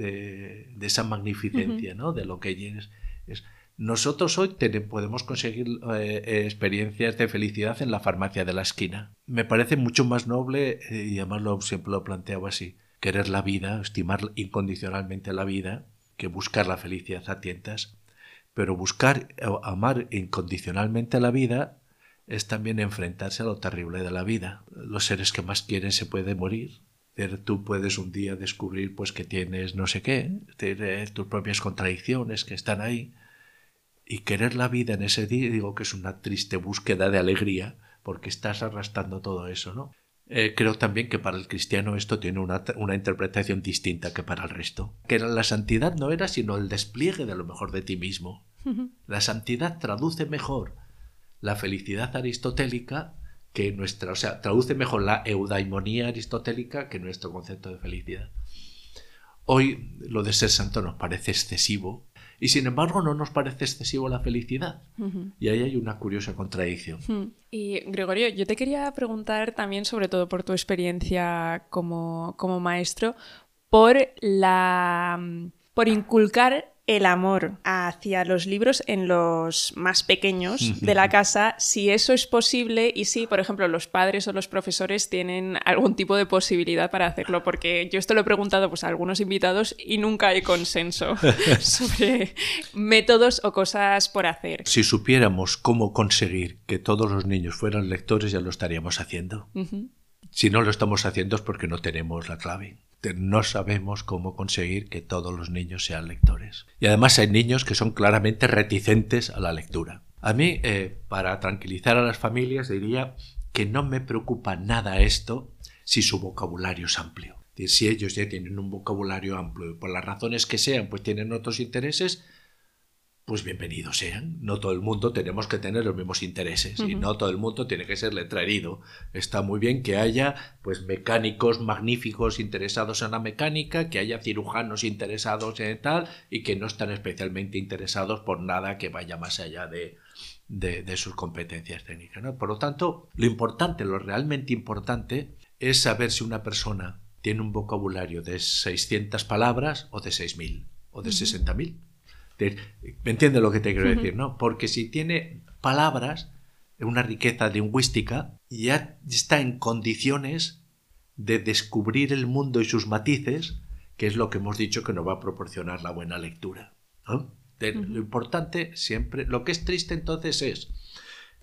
de, esa magnificencia, ¿no? De lo que es. es. Nosotros hoy podemos conseguir eh, experiencias de felicidad en la farmacia de la esquina. Me parece mucho más noble, eh, y además lo, siempre lo planteaba así, querer la vida, estimar incondicionalmente la vida, que buscar la felicidad a tientas. Pero buscar, amar incondicionalmente la vida es también enfrentarse a lo terrible de la vida. Los seres que más quieren se pueden morir, Tú puedes un día descubrir pues que tienes no sé qué, tienes tus propias contradicciones que están ahí y querer la vida en ese día, digo que es una triste búsqueda de alegría porque estás arrastrando todo eso, ¿no? Eh, creo también que para el cristiano esto tiene una, una, interpretación distinta que para el resto. Que la santidad no era sino el despliegue de lo mejor de ti mismo. La santidad traduce mejor la felicidad aristotélica que nuestra, o sea, traduce mejor la eudaimonía aristotélica que nuestro concepto de felicidad. Hoy lo de ser santo nos parece excesivo y sin embargo no nos parece excesivo la felicidad. Y ahí hay una curiosa contradicción. Y Gregorio, yo te quería preguntar también, sobre todo por tu experiencia como, como maestro, por la por inculcar el amor hacia los libros en los más pequeños de la casa, si eso es posible y si, por ejemplo, los padres o los profesores tienen algún tipo de posibilidad para hacerlo, porque yo esto lo he preguntado pues, a algunos invitados y nunca hay consenso sobre métodos o cosas por hacer. Si supiéramos cómo conseguir que todos los niños fueran lectores, ya lo estaríamos haciendo. Si no lo estamos haciendo es porque no tenemos la clave no sabemos cómo conseguir que todos los niños sean lectores. Y además hay niños que son claramente reticentes a la lectura. A mí, eh, para tranquilizar a las familias, diría que no me preocupa nada esto si su vocabulario es amplio. Si ellos ya tienen un vocabulario amplio y por las razones que sean, pues tienen otros intereses, pues bienvenidos sean. No todo el mundo tenemos que tener los mismos intereses y no todo el mundo tiene que ser letra herido. Está muy bien que haya pues mecánicos magníficos interesados en la mecánica, que haya cirujanos interesados en tal y que no están especialmente interesados por nada que vaya más allá de, de, sus competencias técnicas. Por lo tanto, lo importante, lo realmente importante es saber si una persona tiene un vocabulario de 600 palabras o de 6.000 o de 60.000 ¿Me entiendes lo que te quiero decir? ¿no? Porque si tiene palabras, una riqueza lingüística, ya está en condiciones de descubrir el mundo y sus matices, que es lo que hemos dicho que nos va a proporcionar la buena lectura. Lo importante siempre, lo que es triste entonces es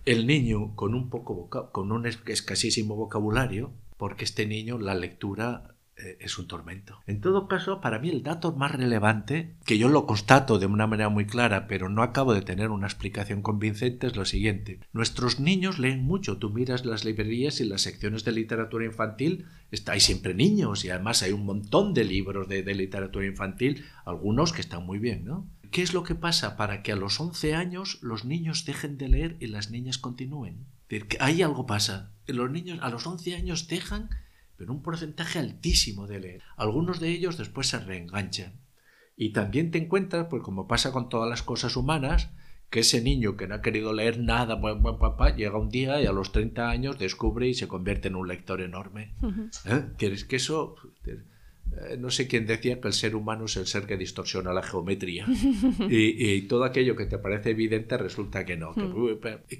el niño con un poco con un escasísimo vocabulario, porque este niño la lectura es un tormento. En todo caso, para mí el dato más relevante, que yo lo constato de una manera muy clara, pero no acabo de tener una explicación convincente, es lo siguiente. Nuestros niños leen mucho. Tú miras las librerías y las secciones de literatura infantil, hay siempre niños y además hay un montón de libros de, de literatura infantil, algunos que están muy bien, ¿no? ¿Qué es lo que pasa para que a los 11 años los niños dejen de leer y las niñas continúen? Ahí algo pasa. Los niños a los 11 años dejan pero un porcentaje altísimo de leer. Algunos de ellos después se reenganchan. Y también te encuentras, pues como pasa con todas las cosas humanas, que ese niño que no ha querido leer nada, papá, llega un día y a los 30 años descubre y se convierte en un lector enorme. ¿Quieres ¿Eh? que eso... Eh, no sé quién decía que el ser humano es el ser que distorsiona la geometría. y, todo aquello que te parece evidente resulta que no.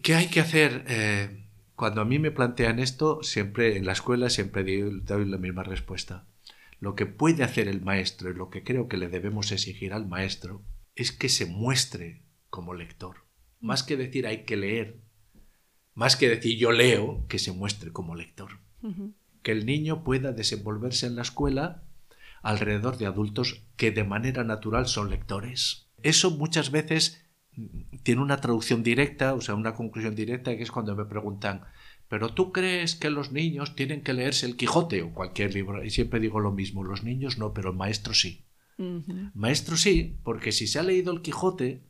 ¿Qué hay que hacer? Eh, cuando a mí me plantean esto, siempre en la escuela siempre doy la misma respuesta. Lo que puede hacer el maestro y lo que creo que le debemos exigir al maestro es que se muestre como lector. Más que decir hay que leer, más que decir yo leo, que se muestre como lector. Que el niño pueda desenvolverse en la escuela alrededor de adultos que de manera natural son lectores. Eso muchas veces tiene una traducción directa, o sea, una conclusión directa, que es cuando me preguntan, ¿pero tú crees que los niños tienen que leerse el Quijote o cualquier libro? Y siempre digo lo mismo, los niños no, pero el maestro sí. Maestro sí, porque si se ha leído el Quijote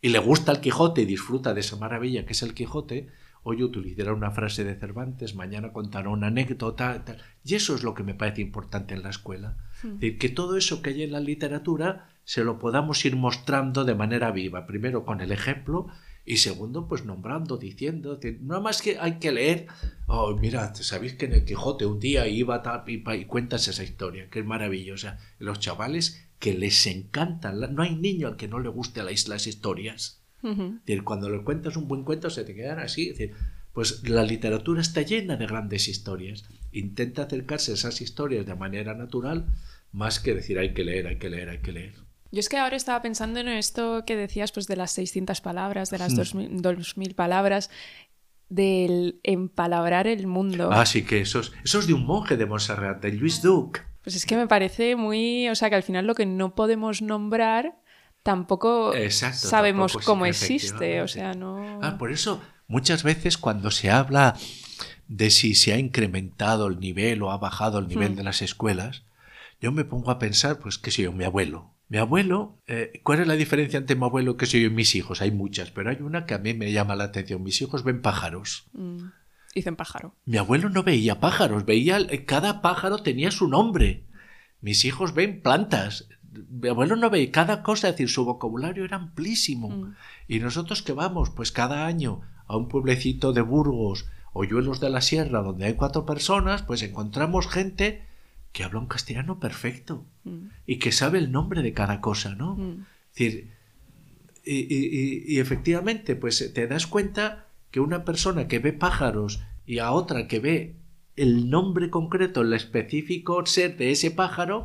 y le gusta el Quijote y disfruta de esa maravilla que es el Quijote, hoy utilizará una frase de Cervantes, mañana contará una anécdota, y eso es lo que me parece importante en la escuela. Que todo eso que hay en la literatura se lo podamos ir mostrando de manera viva, primero con el ejemplo y segundo, pues nombrando, diciendo, no más que hay que leer, oh, mira, sabéis que en el Quijote un día iba tal y, y cuentas esa historia, que es maravillosa. Los chavales que les encantan, no hay niño al que no le guste las historias. cuando le cuentas un buen cuento se te quedan así. pues la literatura está llena de grandes historias. Intenta acercarse a esas historias de manera natural, más que decir hay que leer, hay que leer, hay que leer. Yo es que ahora estaba pensando en esto que decías pues de las 600 palabras, de las 2000, hmm. palabras. del empalabrar el mundo. Ah, sí, que eso es, eso es de un monje de Montserrat, de Luis Duc. Pues es que me parece muy. O sea, que al final lo que no podemos nombrar tampoco Exacto, sabemos tampoco cómo existe. O sea, no. Ah, por eso muchas veces cuando se habla de si se ha incrementado el nivel o ha bajado el nivel Hmm. de las escuelas, yo me pongo a pensar, pues, qué sé yo, mi abuelo. Mi abuelo, eh, ¿cuál es la diferencia entre mi abuelo y qué sé yo y mis hijos? Hay muchas, pero hay una que a mí me llama la atención. Mis hijos ven pájaros. Mm, Dicen pájaro. Mi abuelo no veía pájaros, veía eh, cada pájaro tenía su nombre. Mis hijos ven plantas. Mi abuelo no veía cada cosa, es decir, su vocabulario era amplísimo. Mm. Y nosotros que vamos, pues cada año a un pueblecito de Burgos o Yuelos de la Sierra, donde hay cuatro personas, pues encontramos gente que habla un castellano perfecto Mm, y que sabe el nombre de cada cosa, ¿no? mm. Es decir, y, y- y- y efectivamente, pues te das cuenta que una persona que ve pájaros y a otra que ve el nombre concreto, el específico ser de ese pájaro,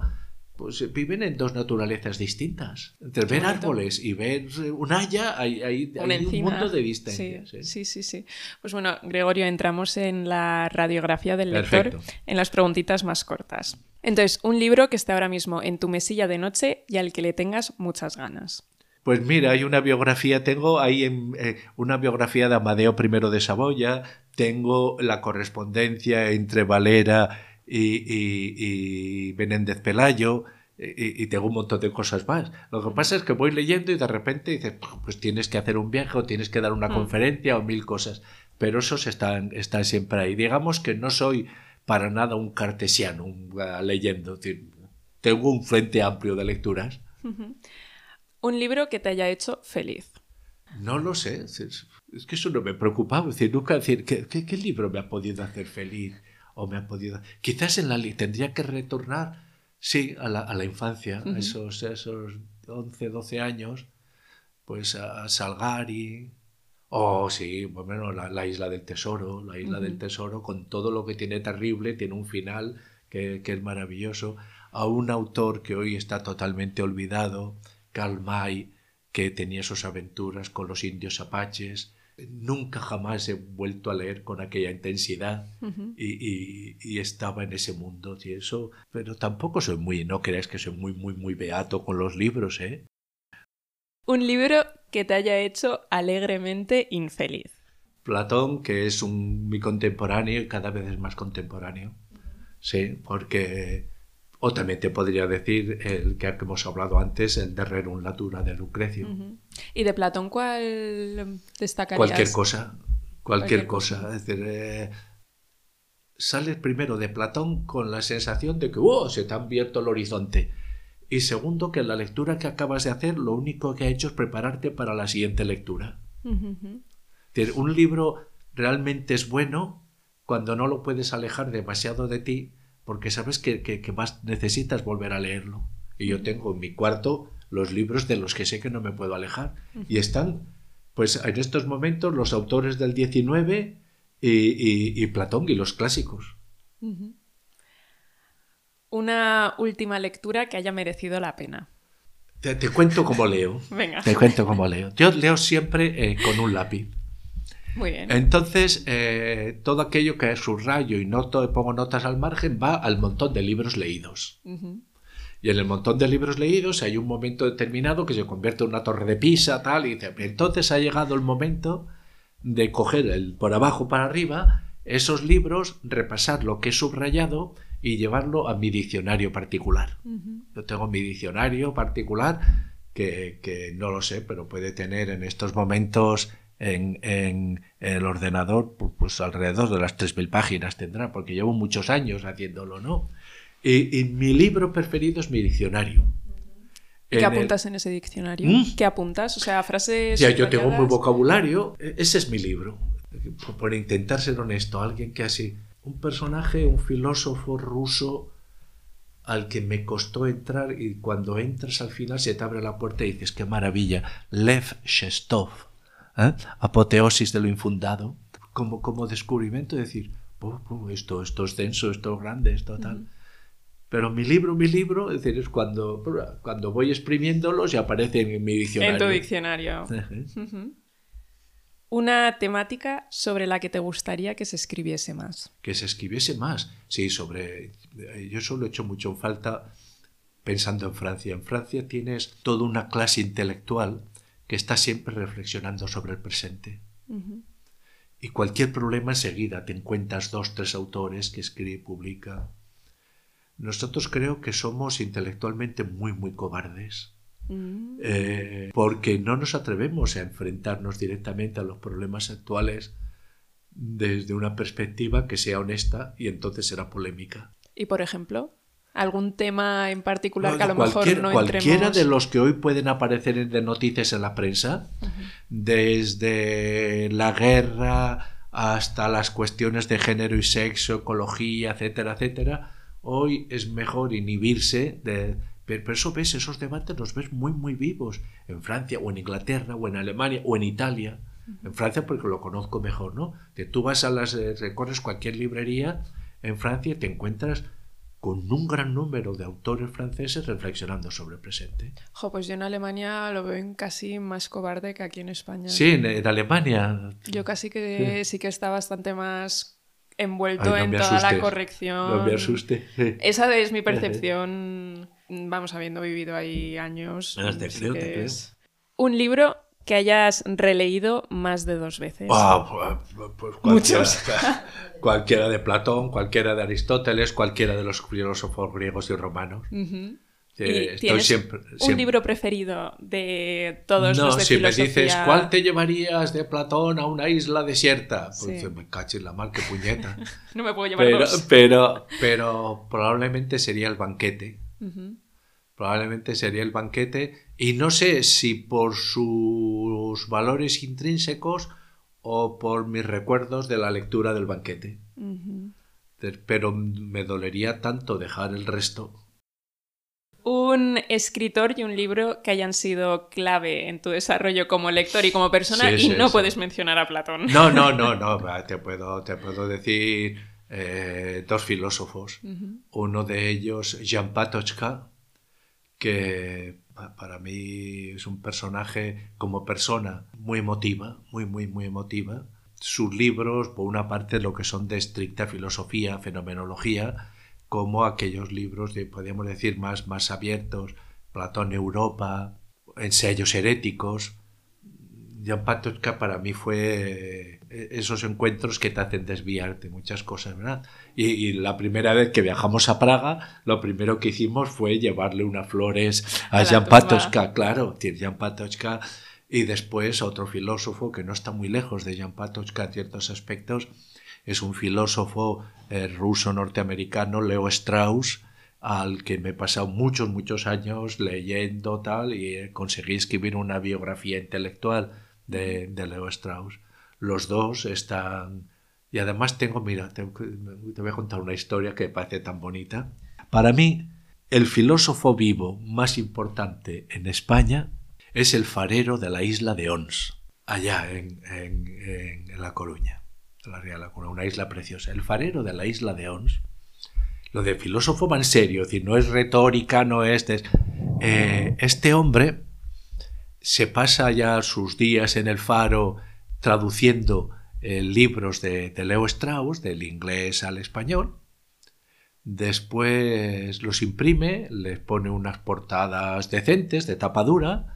pues viven en dos naturalezas distintas. Entre ver árboles y ver un haya, hay, hay- un mundo de distancia. Sí, ¿sí? sí, sí, sí. Pues bueno, Gregorio, entramos en la radiografía del lector, en las preguntitas más cortas. Entonces, un libro que está ahora mismo en tu mesilla de noche y al que le tengas muchas ganas. Pues mira, hay una biografía, tengo ahí en, eh, una biografía de Amadeo I de Saboya, tengo la correspondencia entre Valera y, y, y Menéndez Pelayo, y, y tengo un montón de cosas más. Lo que pasa es que voy leyendo y de repente dices, pues tienes que hacer un viaje o tienes que dar una Mm. conferencia o mil cosas, pero esos están, están siempre ahí. Digamos que no soy para nada un cartesiano un, ah, leyendo, tengo un frente amplio de lecturas. Un libro que te haya hecho feliz. No lo sé, es, es- es que eso no me preocupaba, es decir, nunca decir, ¿qué, qué, qué libro me ha podido hacer feliz? O me ha podido... Quizás en la tendría que retornar, sí, a la, a la infancia, a esos, a esos 11, 12 años, pues a Salgari, o sí, bueno, la, la Isla del Tesoro, la Isla del. Tesoro, con todo lo que tiene terrible, tiene un final que, que es maravilloso, a un autor que hoy está totalmente olvidado, Karl May, que tenía sus aventuras con los indios apaches. Nunca jamás he vuelto a leer con aquella intensidad Ujú. y, y- y estaba en ese mundo y eso, pero tampoco soy muy, no creas que soy muy, muy, muy beato con los libros, ¿eh? Un libro que te haya hecho alegremente infeliz. Platón, que es un, mi contemporáneo y cada vez es más contemporáneo, sí, porque, o también te podría decir el que hemos hablado antes, el de Rerum Natura de Lucrecio. ¿Y de Platón cuál destacarías? Cualquier cosa, Cualquier cualquier cosa. Es decir, eh, sales primero de Platón con la sensación de que ¡oh! se te ha abierto el horizonte. Y segundo, que la lectura que acabas de hacer lo único que ha hecho es prepararte para la siguiente lectura. Es decir, un libro realmente es bueno cuando no lo puedes alejar demasiado de ti porque sabes que, que, que vas, necesitas volver a leerlo. Y yo tengo en mi cuarto los libros de los que sé que no me puedo alejar. Y están, pues en estos momentos, los autores del 19 y, y- y Platón y los clásicos. Una última lectura que haya merecido la pena. Te, te cuento cómo leo. Venga, Te cuento cómo leo. Yo leo siempre eh, con un lápiz. Muy bien. Entonces, eh, todo aquello que subrayo y noto, pongo notas al margen va al montón de libros leídos. Y en el montón de libros leídos hay un momento determinado que se convierte en una torre de Pisa, tal, y dice, entonces ha llegado el momento de coger el por abajo para arriba esos libros, repasar lo que he subrayado y llevarlo a mi diccionario particular. Yo tengo mi diccionario particular que, que no lo sé, pero puede tener en estos momentos en, en el ordenador pu- pues alrededor de las 3.000 páginas tendrá, porque llevo muchos años haciéndolo, ¿no? Y, y mi libro preferido es mi diccionario. ¿Qué En el- apuntas en ese diccionario? ¿Mm? ¿Qué apuntas? O sea, frases. Ya, yo tengo muy vocabulario. E- Ese es mi libro. Por, por intentar ser honesto, alguien que así. Un personaje, un filósofo ruso al que me costó entrar y cuando entras al final se te abre la puerta y dices, qué maravilla. Lev Shestov. ¿Eh? Apoteosis de lo infundado. Como, como descubrimiento, decir, "Oh, oh, esto, esto es denso, esto es grande, esto tal. Pero mi libro, mi libro, es decir, es cuando, cuando voy exprimiéndolos y aparecen en mi diccionario. En tu diccionario. Una temática sobre la que te gustaría que se escribiese más. Que se escribiese más. Sí, sobre. Yo solo he hecho mucho en falta pensando en Francia. En Francia tienes toda una clase intelectual que está siempre reflexionando sobre el presente. Y cualquier problema enseguida te encuentras dos, tres autores que escriben y publican. Nosotros creo que somos intelectualmente muy, muy cobardes. Mm. Eh, porque no nos atrevemos a enfrentarnos directamente a los problemas actuales desde una perspectiva que sea honesta y entonces será polémica. ¿Y por ejemplo? ¿Algún tema en particular que a lo mejor no Cualquiera de los que hoy pueden aparecer en noticias en la prensa, desde la guerra hasta las cuestiones de género y sexo, ecología, etcétera, etcétera, hoy es mejor inhibirse de, pero eso ves, esos debates los ves muy, muy vivos en Francia o en Inglaterra o en Alemania o en Italia. En Francia porque lo conozco mejor, ¿no? Que tú vas a las, eh, recorres cualquier librería en Francia y te encuentras con un gran número de autores franceses reflexionando sobre el presente. Jo, pues yo en Alemania lo veo casi más cobarde que aquí en España. Sí, en, Alemania. Yo casi que sí. que está bastante más envuelto en toda la corrección. No me asuste. Esa es mi percepción vamos, habiendo vivido ahí años. Un libro que hayas releído más de dos veces. Ah, pues, pues Muchos. Cualquiera de Platón, cualquiera de Aristóteles, cualquiera de los filósofos griegos y romanos. siempre, ¿Un libro preferido de todos los de si me dices, ¿cuál te llevarías de Platón a una isla desierta? Pues me caches la mal, qué puñeta. no me puedo llevar pero, dos. Pero, pero probablemente sería el banquete. Probablemente sería el banquete. Y no sé si por sus valores intrínsecos o por mis recuerdos de la lectura del banquete. Pero me dolería tanto dejar el resto. Un escritor y un libro que hayan sido clave en tu desarrollo como lector y como persona y no puedes mencionar a Platón. No, no, no, no. Te puedo, te puedo decir eh, dos filósofos. Uno de ellos, Jean Patochka, que para mí es un personaje como persona muy emotiva, muy, muy, muy emotiva. Sus libros, por una parte, lo que son de estricta filosofía, fenomenología, como aquellos libros de, podríamos decir, más, más abiertos, Platón Europa, ensayos heréticos, Jan Patochka para mí fue esos encuentros que te hacen desviarte muchas cosas, ¿verdad? Y, la primera vez que viajamos a Praga, lo primero que hicimos fue llevarle unas flores a, Jan Patochka, claro, Jan Patochka, y después otro filósofo que no está muy lejos de Jan Patochka en ciertos aspectos, es un filósofo eh, ruso norteamericano, Leo Strauss, al que me he pasado muchos, muchos años leyendo tal y conseguí escribir una biografía intelectual de, Leo Strauss. Los dos están... Y además tengo, mira, te, voy a contar una historia que me parece tan bonita. Para mí, el filósofo vivo más importante en España es el farero de la isla de Ons, allá en, La Coruña, la Real una isla preciosa. El farero de la isla de Ons, lo de filósofo va en serio, es decir, no es retórica, no es... Eh, este hombre se pasa ya sus días en el faro traduciendo eh, libros de, Leo Strauss, del inglés al español. Después los imprime, les pone unas portadas decentes de tapadura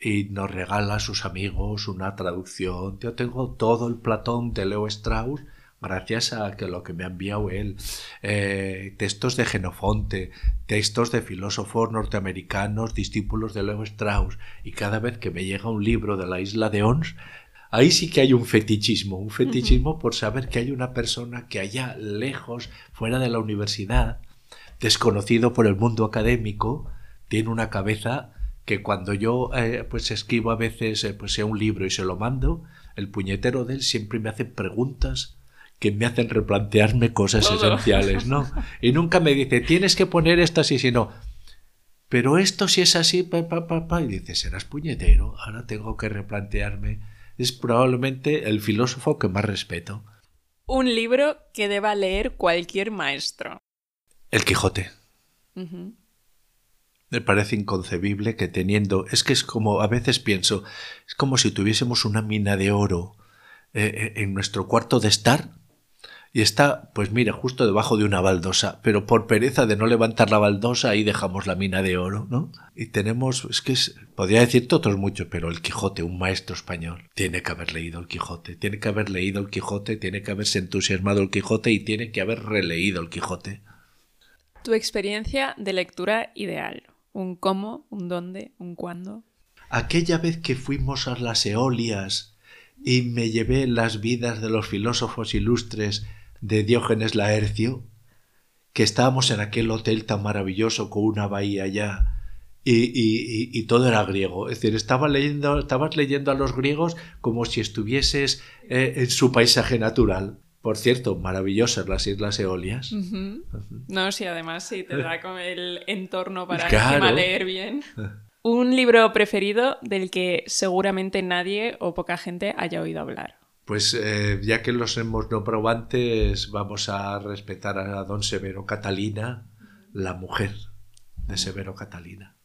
y nos regala a sus amigos una traducción. Yo tengo todo el Platón de Leo Strauss gracias a que lo que me ha enviado él, eh, textos de Genofonte, textos de filósofos norteamericanos, discípulos de Leo Strauss, y cada vez que me llega un libro de la isla de Ons, ahí sí que hay un fetichismo, un fetichismo por saber que hay una persona que allá lejos, fuera de la universidad, desconocido por el mundo académico, tiene una cabeza que cuando yo eh, pues escribo a veces eh, pues sea un libro y se lo mando, el puñetero de él siempre me hace preguntas que me hacen replantearme cosas esenciales, ¿no? Y nunca me dice, tienes que poner esto así, sino, pero esto si es así, pa, pa, pa, pa. y dice, serás puñetero, ahora tengo que replantearme. Es probablemente el filósofo que más respeto. Un libro que deba leer cualquier maestro. El Quijote. Me parece inconcebible que teniendo, es que es como, a veces pienso, es como si tuviésemos una mina de oro eh, en nuestro cuarto de estar y está, pues mira, justo debajo de una baldosa, pero por pereza de no levantar la baldosa ahí dejamos la mina de oro, ¿no? Y tenemos, es que es, podría decirte otros muchos, pero el Quijote, un maestro español, tiene que haber leído el Quijote, tiene que haber leído el Quijote, tiene que haberse entusiasmado el Quijote y tiene que haber releído el Quijote. Tu experiencia de lectura ideal, un cómo, un dónde, un cuándo. Aquella vez que fuimos a las Eolias y me llevé las vidas de los filósofos ilustres de Diógenes Laercio, que estábamos en aquel hotel tan maravilloso con una bahía allá y, todo era griego. Es decir, estaba leyendo, estabas leyendo a los griegos como si estuvieses eh, en su paisaje natural. Por cierto, maravillosas las Islas Eolias. No, sí, además sí, te da con el entorno para leer bien. Un libro preferido del que seguramente nadie o poca gente haya oído hablar. Pues eh, ya que los hemos nombrado antes, vamos a respetar a don Severo Catalina, la mujer de Severo Catalina.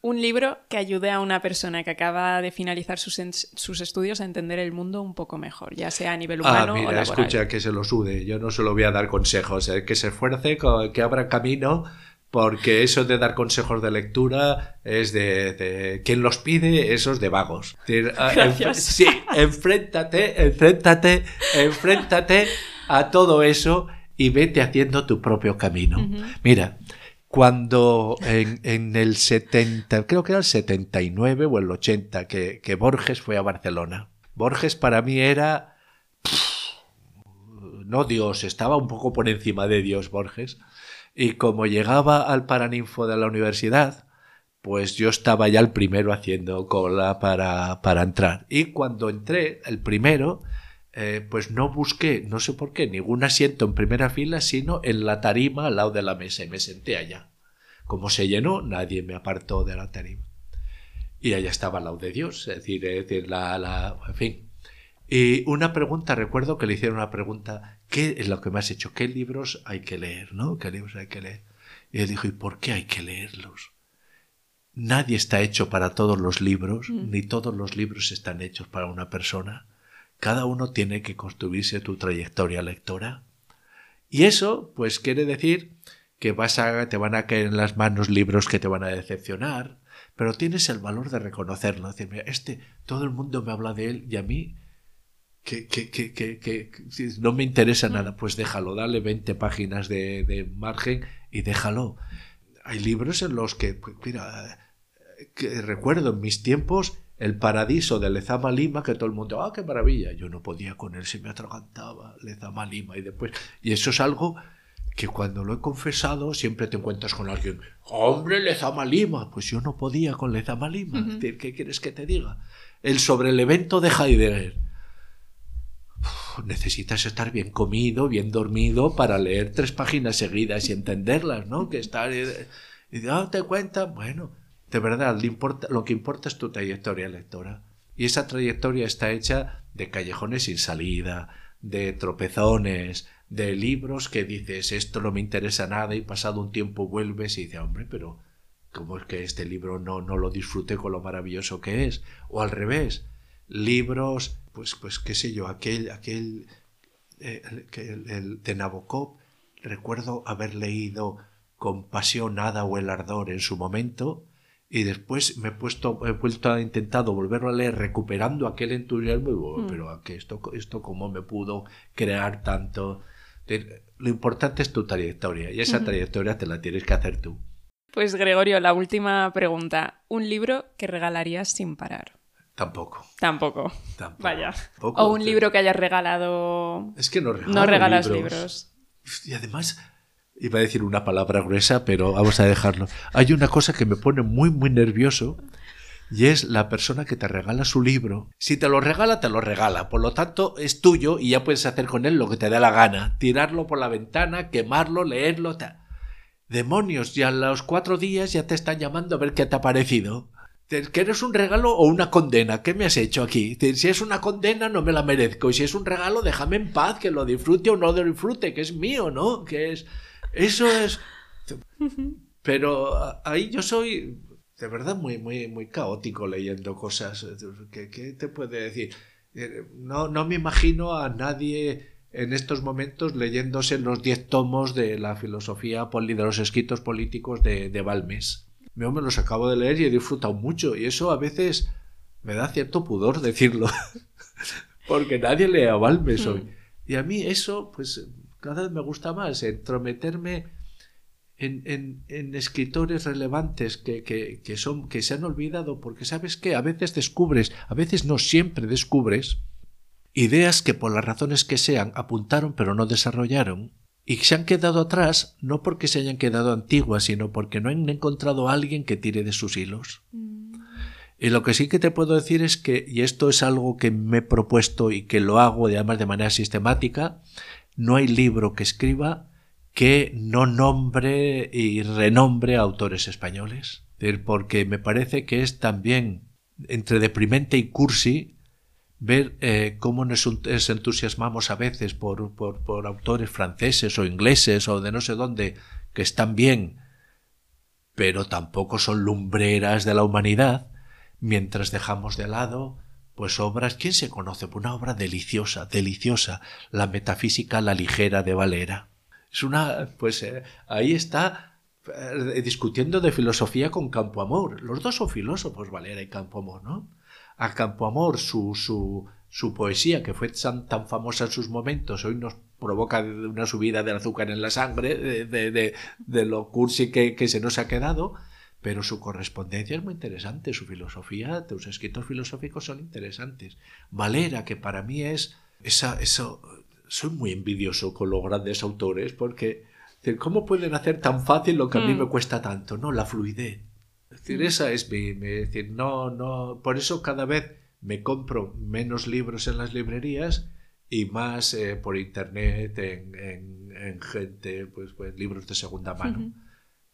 Un libro que ayude a una persona que acaba de finalizar sus, sus, estudios a entender el mundo un poco mejor, ya sea a nivel ah, humano ah, mira, o laboral. escucha, que se lo sude. Yo no se lo voy a dar consejos, eh, que se esfuerce, que abra camino porque eso de dar consejos de lectura es de, de quien los pide, eso es de vagos. Ah, sí, enfréntate, enfréntate, enfréntate a todo eso y vete haciendo tu propio camino. Mira, cuando en, en, el 70, creo que era el 79 o el 80, que, que Borges fue a Barcelona. Borges para mí era... no Dios, estaba un poco por encima de Dios Borges y como llegaba al Paraninfo de la universidad, pues yo estaba ya el primero haciendo cola para, para entrar. Y cuando entré, el primero, eh, pues no busqué, no sé por qué, ningún asiento en primera fila, sino en la tarima al lado de la mesa y me senté allá. Como se llenó, nadie me apartó de la tarima. Y allá estaba al lado de Dios, es decir, es decir la, la, en fin. Y una pregunta, recuerdo que le hicieron una pregunta, ¿qué es lo que me has hecho? ¿Qué libros hay que leer? ¿No? ¿Qué libros hay que leer? Y él dijo, ¿y por qué hay que leerlos? Nadie está hecho para todos los libros, mm. ni todos los libros están hechos para una persona. Cada uno tiene que construirse tu trayectoria lectora. Y eso, pues quiere decir que vas a, te van a caer en las manos libros que te van a decepcionar, pero tienes el valor de reconocerlo. Decir, este, todo el mundo me habla de él y a mí que, que, que, que, no me interesa nada, pues déjalo, dale 20 páginas de, margen y déjalo. Hay libros en los que, pues, mira, que recuerdo en mis tiempos el paradiso de Lezama Lima, que todo el mundo, ah, qué maravilla. Yo no podía con él, se me atragantaba Lezama Lima y después. Y eso es algo que cuando lo he confesado siempre te encuentras con alguien, hombre, Lezama Lima. Pues yo no podía con Lezama Lima. ¿Qué quieres que te diga? El sobre el evento de Heidegger necesitas estar bien comido, bien dormido para leer tres páginas seguidas y entenderlas, ¿no? Que estar y darte cuenta, bueno, de verdad, lo que importa es tu trayectoria lectora. Y esa trayectoria está hecha de callejones sin salida, de tropezones, de libros que dices, esto no me interesa nada y pasado un tiempo vuelves y dices, hombre, pero ¿cómo es que este libro no, no lo disfruté con lo maravilloso que es? O al revés, libros pues, pues qué sé yo, aquel, aquel eh, el, de Nabokov, recuerdo haber leído con pasión Nada o el ardor en su momento y después me he puesto he vuelto a intentado volverlo a leer recuperando aquel entusiasmo y mm. pero a esto esto cómo me pudo crear tanto lo importante es tu trayectoria y esa trayectoria te la tienes que hacer tú pues Gregorio la última pregunta. Un libro que regalarías sin parar Tampoco. Tampoco. Vaya. o un libro que hayas regalado. Es que no No regalas libros. Y además, iba a decir una palabra gruesa, pero vamos a dejarlo. Hay una cosa que me pone muy, muy nervioso. Y es la persona que te regala su libro. Si te lo regala, te lo regala. Por lo tanto, es tuyo y ya puedes hacer con él lo que te dé la gana. Tirarlo por la ventana, quemarlo, leerlo. Demonios, y a los cuatro días ya te están llamando a ver qué te ha parecido. ¿Quieres un regalo o una condena? ¿Qué me has hecho aquí? Si es una condena, no me la merezco. Y si es un regalo, déjame en paz, que lo disfrute o no lo disfrute, que es mío, ¿no? Que es. Eso es. Pero ahí yo soy de verdad muy, muy, muy caótico leyendo cosas. ¿Qué, te puede decir? Eh, no, no me imagino a nadie en estos momentos leyéndose los diez tomos de la filosofía de los escritos políticos de, de Balmes. Yo me los acabo de leer y he disfrutado mucho y eso a veces me da cierto pudor decirlo, porque nadie lee a Balmes hoy. Mm. Y a mí eso, pues cada vez me gusta más, entrometerme en, en, escritores relevantes que, que, que, son, que se han olvidado, porque sabes que a veces descubres, a veces no siempre descubres, ideas que por las razones que sean apuntaron pero no desarrollaron, y se han quedado atrás no porque se hayan quedado antiguas, sino porque no han encontrado a alguien que tire de sus hilos. Mm. Y lo que sí que te puedo decir es que, y esto es algo que me he propuesto y que lo hago además de manera sistemática, no hay libro que escriba que no nombre y renombre a autores españoles. Porque me parece que es también entre deprimente y cursi ver eh, cómo nos, entusiasmamos a veces por, por, autores franceses o ingleses o de no sé dónde que están bien, pero tampoco son lumbreras de la humanidad, mientras dejamos de lado pues obras, ¿quién se conoce? Pues una obra deliciosa, deliciosa, la metafísica La ligera de Valera. Es una, pues eh, ahí está eh, discutiendo de filosofía con Campoamor. Los dos son filósofos, Valera y Campoamor, ¿no? A Campoamor, su, su, su poesía, que fue tan, tan, famosa en sus momentos, hoy nos provoca una subida del azúcar en la sangre, de, de, de, lo cursi que, que, se nos ha quedado, pero su correspondencia es muy interesante, su filosofía, sus escritos filosóficos son interesantes. Valera, que para mí es esa, eso, soy muy envidioso con los grandes autores porque ¿cómo pueden hacer tan fácil lo que a mí mm. me cuesta tanto? No, la fluidez. Es decir, esa es mi, decir, no, no, por eso cada vez me compro menos libros en las librerías y más eh, por internet en, en, gente, pues, pues, libros de segunda mano.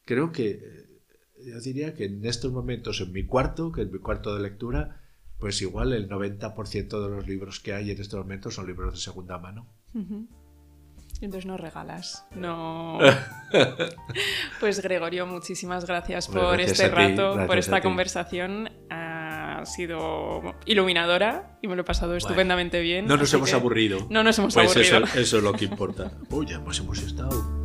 Creo que, eh, yo diría que en estos momentos en mi cuarto, que es mi cuarto de lectura, pues igual el 90% de los libros que hay en estos momentos son libros de segunda mano. Entonces no regalas. No. pues Gregorio, muchísimas gracias por este rato, por esta conversación. Ha sido iluminadora y me lo he pasado estupendamente bien. No nos hemos aburrido. No nos hemos pues aburrido. Eso, eso, es lo que importa. Uy, pues hemos estado.